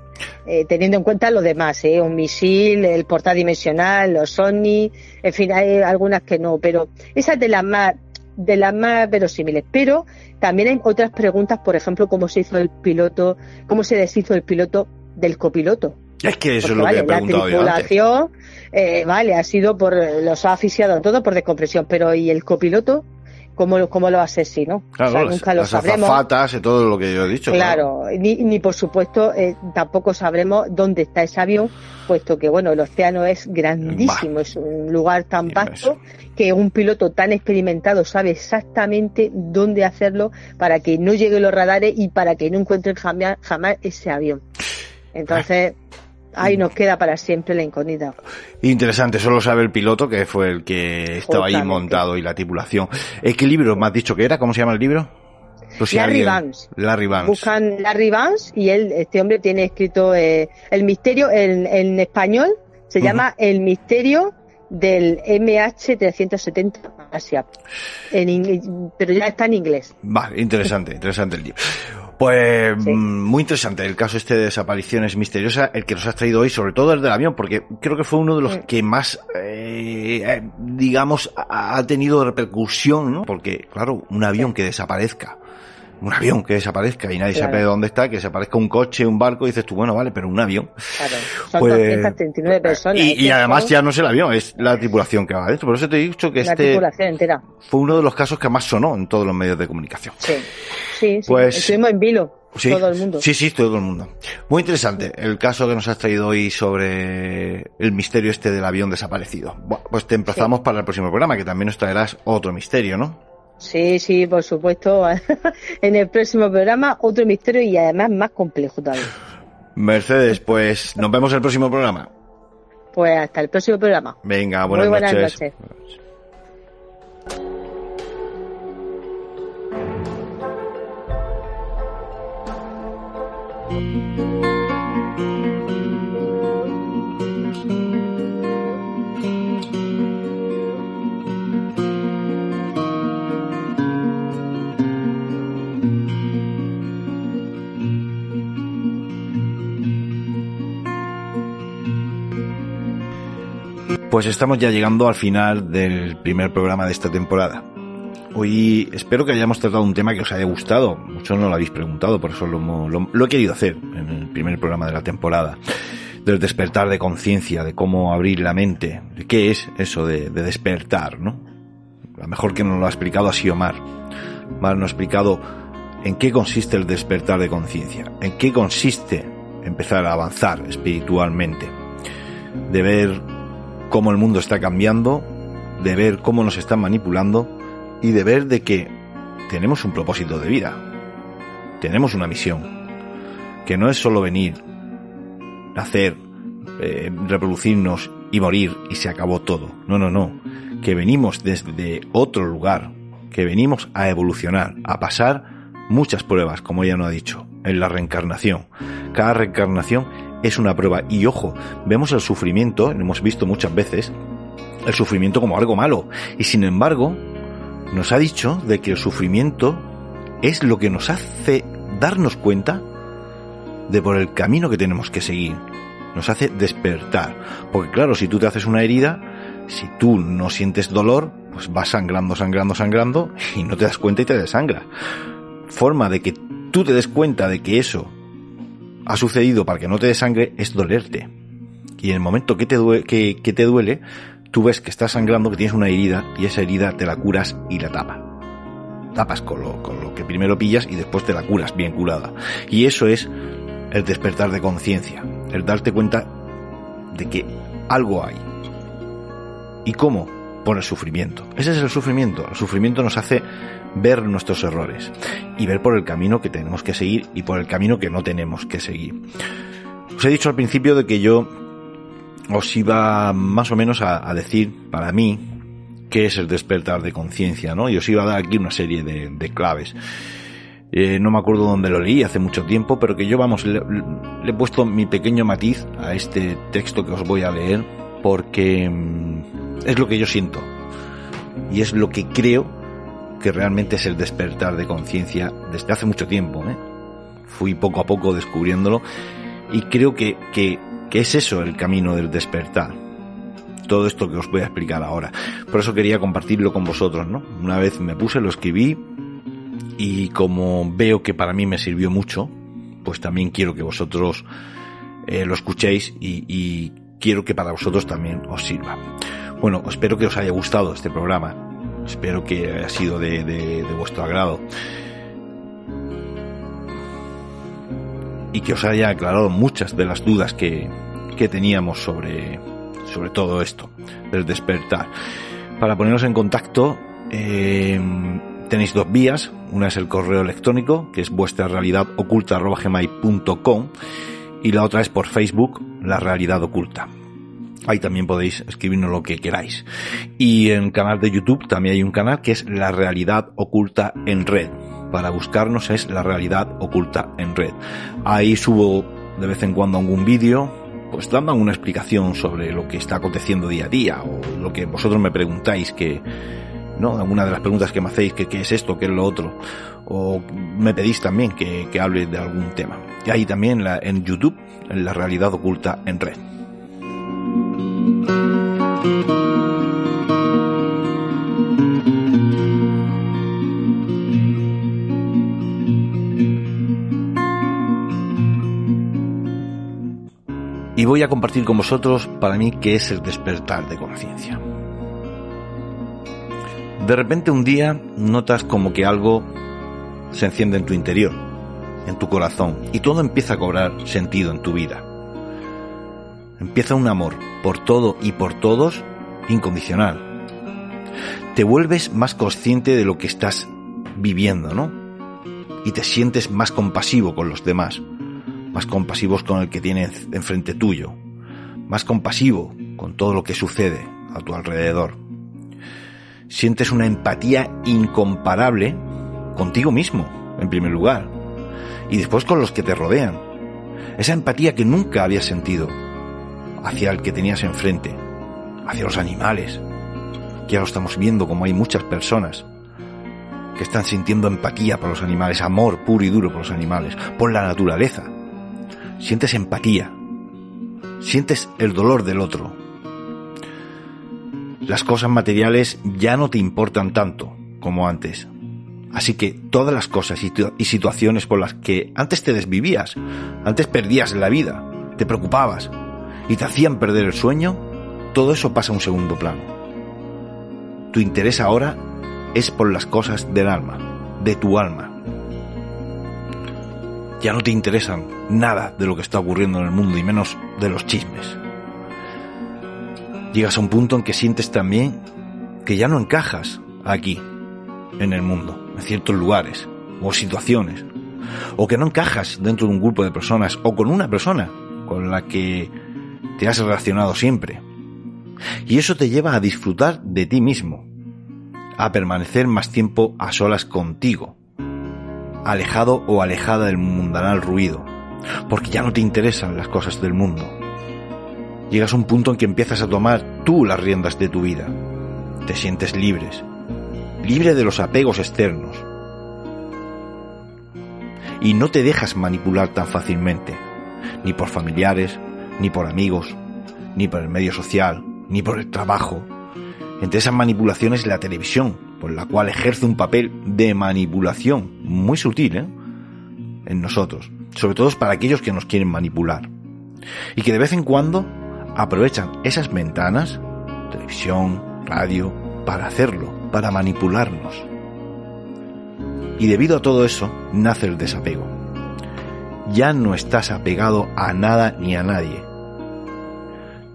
eh, teniendo en cuenta lo demás, eh, un misil, el portal dimensional, los ovnis, en fin, hay algunas que no, pero esa es de las más de las más verosímiles. Pero también hay otras preguntas, por ejemplo, cómo se hizo el piloto, cómo se deshizo el piloto del copiloto. Es que eso es lo vale, que he preguntado la yo antes. tripulación, eh, vale, ha sido por, los ha asfixiado todo por descompresión, pero ¿y el copiloto? ¿Cómo, lo- cómo lo asesinó? Claro, o sea, las, nunca lo las sabremos. azafatas y todo lo que yo he dicho. Claro, ni, ni por supuesto eh, tampoco sabremos dónde está ese avión, puesto que bueno, el océano es grandísimo, es un lugar tan vasto que un piloto tan experimentado sabe exactamente dónde hacerlo para que no lleguen los radares y para que no encuentren jamás, jamás ese avión. Entonces, ahí nos queda para siempre la incógnita. Interesante, solo sabe el piloto que fue el que estaba ahí montado y la tripulación. ¿Eh, ¿Qué libro me has dicho que era? ¿Cómo se llama el libro? Si Larry Vance. Larry Vance. Buscan Larry Vance y él, este hombre tiene escrito eh, el misterio en, en español se llama El misterio del MH370 Asia. En pero ya está en inglés. Vale, interesante, interesante el libro. Pues Sí. mm, muy interesante el caso este de desapariciones misteriosas, el que nos has traído hoy, sobre todo el del avión, porque creo que fue uno de los Mm. que más, eh, eh, digamos, ha ha tenido repercusión, ¿no? Porque, claro, un avión que desaparezca, un avión que desaparezca y nadie Claro. sabe dónde está, que desaparezca un coche, un barco, y dices tú, bueno, vale, pero un avión. Claro. Son Pues- 239 personas. Y, ¿eh? y además son ya no es el avión, es la tripulación que va adentro. Por eso te he dicho que La este tripulación entera. fue uno de los casos que más sonó en todos los medios de comunicación. Sí. Sí, sí. Pues- Estuvimos en vilo. Sí, Todo el mundo. Sí, sí, todo el mundo. Muy interesante el caso que nos has traído hoy sobre el misterio este del avión desaparecido. Bueno, pues te emplazamos para el próximo programa, que también nos traerás otro misterio, ¿no? Sí, sí, por supuesto. en el próximo programa otro misterio y además más complejo también. Mercedes, pues nos vemos en el próximo programa. Pues hasta el próximo programa. Venga, buenas, Muy noches. Buenas noches. Pues estamos ya llegando al final del primer programa de esta temporada. Hoy espero que hayamos tratado un tema que os haya gustado. Muchos no lo habéis preguntado, por eso lo, lo he querido hacer en el primer programa de la temporada. Del despertar de conciencia, de cómo abrir la mente, qué es eso de, de despertar, ¿no? La mejor que nos lo ha explicado ha sido Mar. Mar nos ha explicado en qué consiste el despertar de conciencia, en qué consiste empezar a avanzar espiritualmente, de ver cómo el mundo está cambiando, de ver cómo nos están manipulando y de ver de que tenemos un propósito de vida, tenemos una misión, que no es solo venir, nacer, eh, reproducirnos y morir y se acabó todo. No, no, no, que venimos desde otro lugar, que venimos a evolucionar, a pasar muchas pruebas, como ella nos ha dicho, en la reencarnación. Cada reencarnación es una prueba y ojo, vemos el sufrimiento, lo hemos visto muchas veces, el sufrimiento como algo malo y sin embargo nos ha dicho de que el sufrimiento es lo que nos hace darnos cuenta de por el camino que tenemos que seguir. Nos hace despertar. Porque claro, si tú te haces una herida, si tú no sientes dolor, pues vas sangrando, sangrando, sangrando y no te das cuenta y te desangra. Forma de que tú te des cuenta de que eso ha sucedido para que no te desangre es dolerte. Y en el momento que te, duele, que, que te duele, tú ves que estás sangrando, que tienes una herida y esa herida te la curas y la tapa. Tapas con lo, con lo que primero pillas y después te la curas bien curada. Y eso es el despertar de conciencia, el darte cuenta de que algo hay. ¿Y cómo? Por el sufrimiento. Ese es el sufrimiento. El sufrimiento nos hace ver nuestros errores y ver por el camino que tenemos que seguir y por el camino que no tenemos que seguir. Os he dicho al principio de que yo os iba más o menos a, decir, para mí, qué es el despertar de conciencia, ¿no? Y os iba a dar aquí una serie de, claves. Eh, no me acuerdo dónde lo leí hace mucho tiempo, pero que yo, vamos, le, le, he puesto mi pequeño matiz a este texto que os voy a leer, porque mm, es lo que yo siento. Y es lo que creo que realmente es el despertar de conciencia desde hace mucho tiempo. ¿eh? Fui poco a poco descubriéndolo y creo que, que, que es eso el camino del despertar todo esto que os voy a explicar ahora. Por eso quería compartirlo con vosotros, ¿no? Una vez me puse, lo escribí y como veo que para mí me sirvió mucho, pues también quiero que vosotros eh, lo escuchéis y, y, quiero que para vosotros también os sirva. Bueno, espero que os haya gustado este programa. Espero que haya sido de, vuestro agrado. Y que os haya aclarado muchas de las dudas que, que teníamos sobre, sobre todo esto, del despertar. Para ponernos en contacto, eh, tenéis dos vías. Una es el correo electrónico, que es vuestra realidad oculta y la otra es por Facebook, la realidad oculta. Ahí también podéis escribirnos lo que queráis. Y en canal de YouTube también hay un canal que es la realidad oculta en red. Para buscarnos es la realidad oculta en red. Ahí subo de vez en cuando algún vídeo, pues dando una explicación sobre lo que está aconteciendo día a día o lo que vosotros me preguntáis que, ¿no? Alguna de las preguntas que me hacéis, que qué es esto, qué es lo otro, o me pedís también que, que hable de algún tema. Y ahí también en YouTube, en la realidad oculta en red. Y voy a compartir con vosotros para mí qué es el despertar de conciencia. De repente un día notas como que algo se enciende en tu interior, en tu corazón, y todo empieza a cobrar sentido en tu vida. Empieza un amor por todo y por todos incondicional. Te vuelves más consciente de lo que estás viviendo, ¿no? Y te sientes más compasivo con los demás, más compasivos con el que tienes enfrente tuyo, más compasivo con todo lo que sucede a tu alrededor. Sientes una empatía incomparable contigo mismo, en primer lugar, y después con los que te rodean. Esa empatía que nunca habías sentido hacia el que tenías enfrente, hacia los animales, que ya lo estamos viendo como hay muchas personas que están sintiendo empatía por los animales, amor puro y duro por los animales, por la naturaleza. Sientes empatía, sientes el dolor del otro. Las cosas materiales ya no te importan tanto como antes. Así que todas las cosas y situaciones por las que antes te desvivías, antes perdías la vida, te preocupabas y te hacían perder el sueño, todo eso pasa a un segundo plano. Tu interés ahora es por las cosas del alma, de tu alma. Ya no te interesan nada de lo que está ocurriendo en el mundo y menos de los chismes. Llegas a un punto en que sientes también que ya no encajas aquí, en el mundo, en ciertos lugares o situaciones, o que no encajas dentro de un grupo de personas o con una persona con la que te has relacionado siempre. Y eso te lleva a disfrutar de ti mismo, a permanecer más tiempo a solas contigo, alejado o alejada del mundanal ruido, porque ya no te interesan las cosas del mundo. Llegas a un punto en que empiezas a tomar tú las riendas de tu vida. Te sientes libres, libre de los apegos externos. Y no te dejas manipular tan fácilmente, ni por familiares, ni por amigos, ni por el medio social, ni por el trabajo. Entre esas manipulaciones la televisión, por la cual ejerce un papel de manipulación muy sutil ¿eh? en nosotros, sobre todo para aquellos que nos quieren manipular. Y que de vez en cuando aprovechan esas ventanas, televisión, radio, para hacerlo, para manipularnos. Y debido a todo eso, nace el desapego. Ya no estás apegado a nada ni a nadie.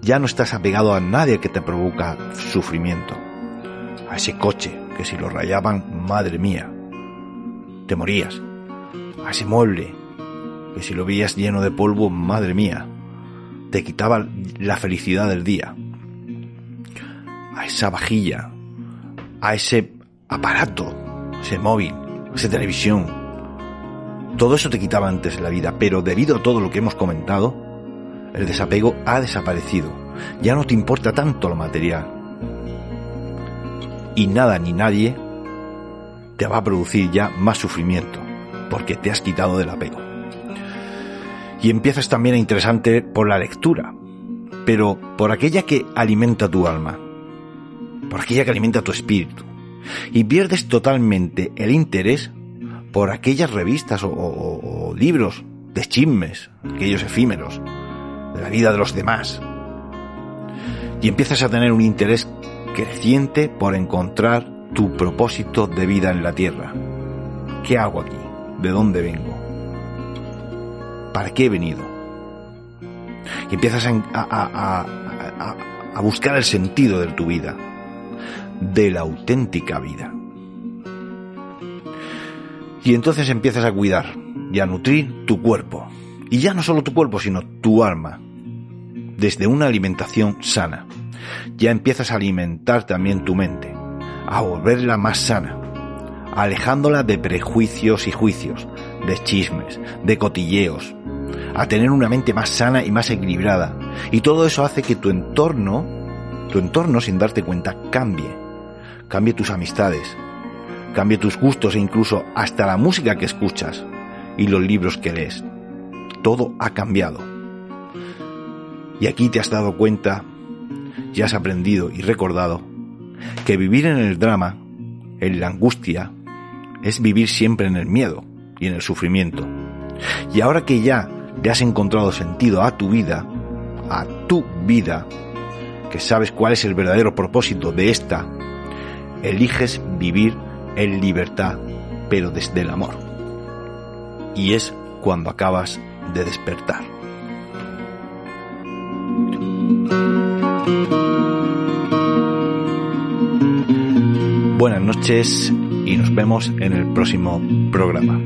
Ya no estás apegado a nadie que te provoca sufrimiento. A ese coche que si lo rayaban, madre mía, te morías. A ese mueble que si lo veías lleno de polvo, madre mía, te quitaba la felicidad del día. A esa vajilla a ese aparato, ese móvil, esa televisión. Todo eso te quitaba antes la vida, pero debido a todo lo que hemos comentado, el desapego ha desaparecido. Ya no te importa tanto lo material. Y nada ni nadie te va a producir ya más sufrimiento, porque te has quitado del apego. Y empiezas también a interesante por la lectura, pero por aquella que alimenta tu alma, por aquella que alimenta tu espíritu. Y pierdes totalmente el interés por aquellas revistas o, libros de chismes, aquellos efímeros, de la vida de los demás. Y empiezas a tener un interés creciente por encontrar tu propósito de vida en la tierra. ¿Qué hago aquí? ¿De dónde vengo? ¿Para qué he venido? Y empiezas a, a buscar el sentido de tu vida de la auténtica vida. Y entonces empiezas a cuidar y a nutrir tu cuerpo. Y ya no solo tu cuerpo, sino tu alma. Desde una alimentación sana. Ya empiezas a alimentar también tu mente. A volverla más sana. Alejándola de prejuicios y juicios. De chismes. De cotilleos. A tener una mente más sana y más equilibrada. Y todo eso hace que tu entorno, tu entorno sin darte cuenta, cambie cambie tus amistades, cambie tus gustos e incluso hasta la música que escuchas y los libros que lees. Todo ha cambiado. Y aquí te has dado cuenta, ya has aprendido y recordado, que vivir en el drama, en la angustia, es vivir siempre en el miedo y en el sufrimiento. Y ahora que ya le has encontrado sentido a tu vida, a tu vida, que sabes cuál es el verdadero propósito de esta eliges vivir en libertad, pero desde el amor. Y es cuando acabas de despertar. Buenas noches y nos vemos en el próximo programa.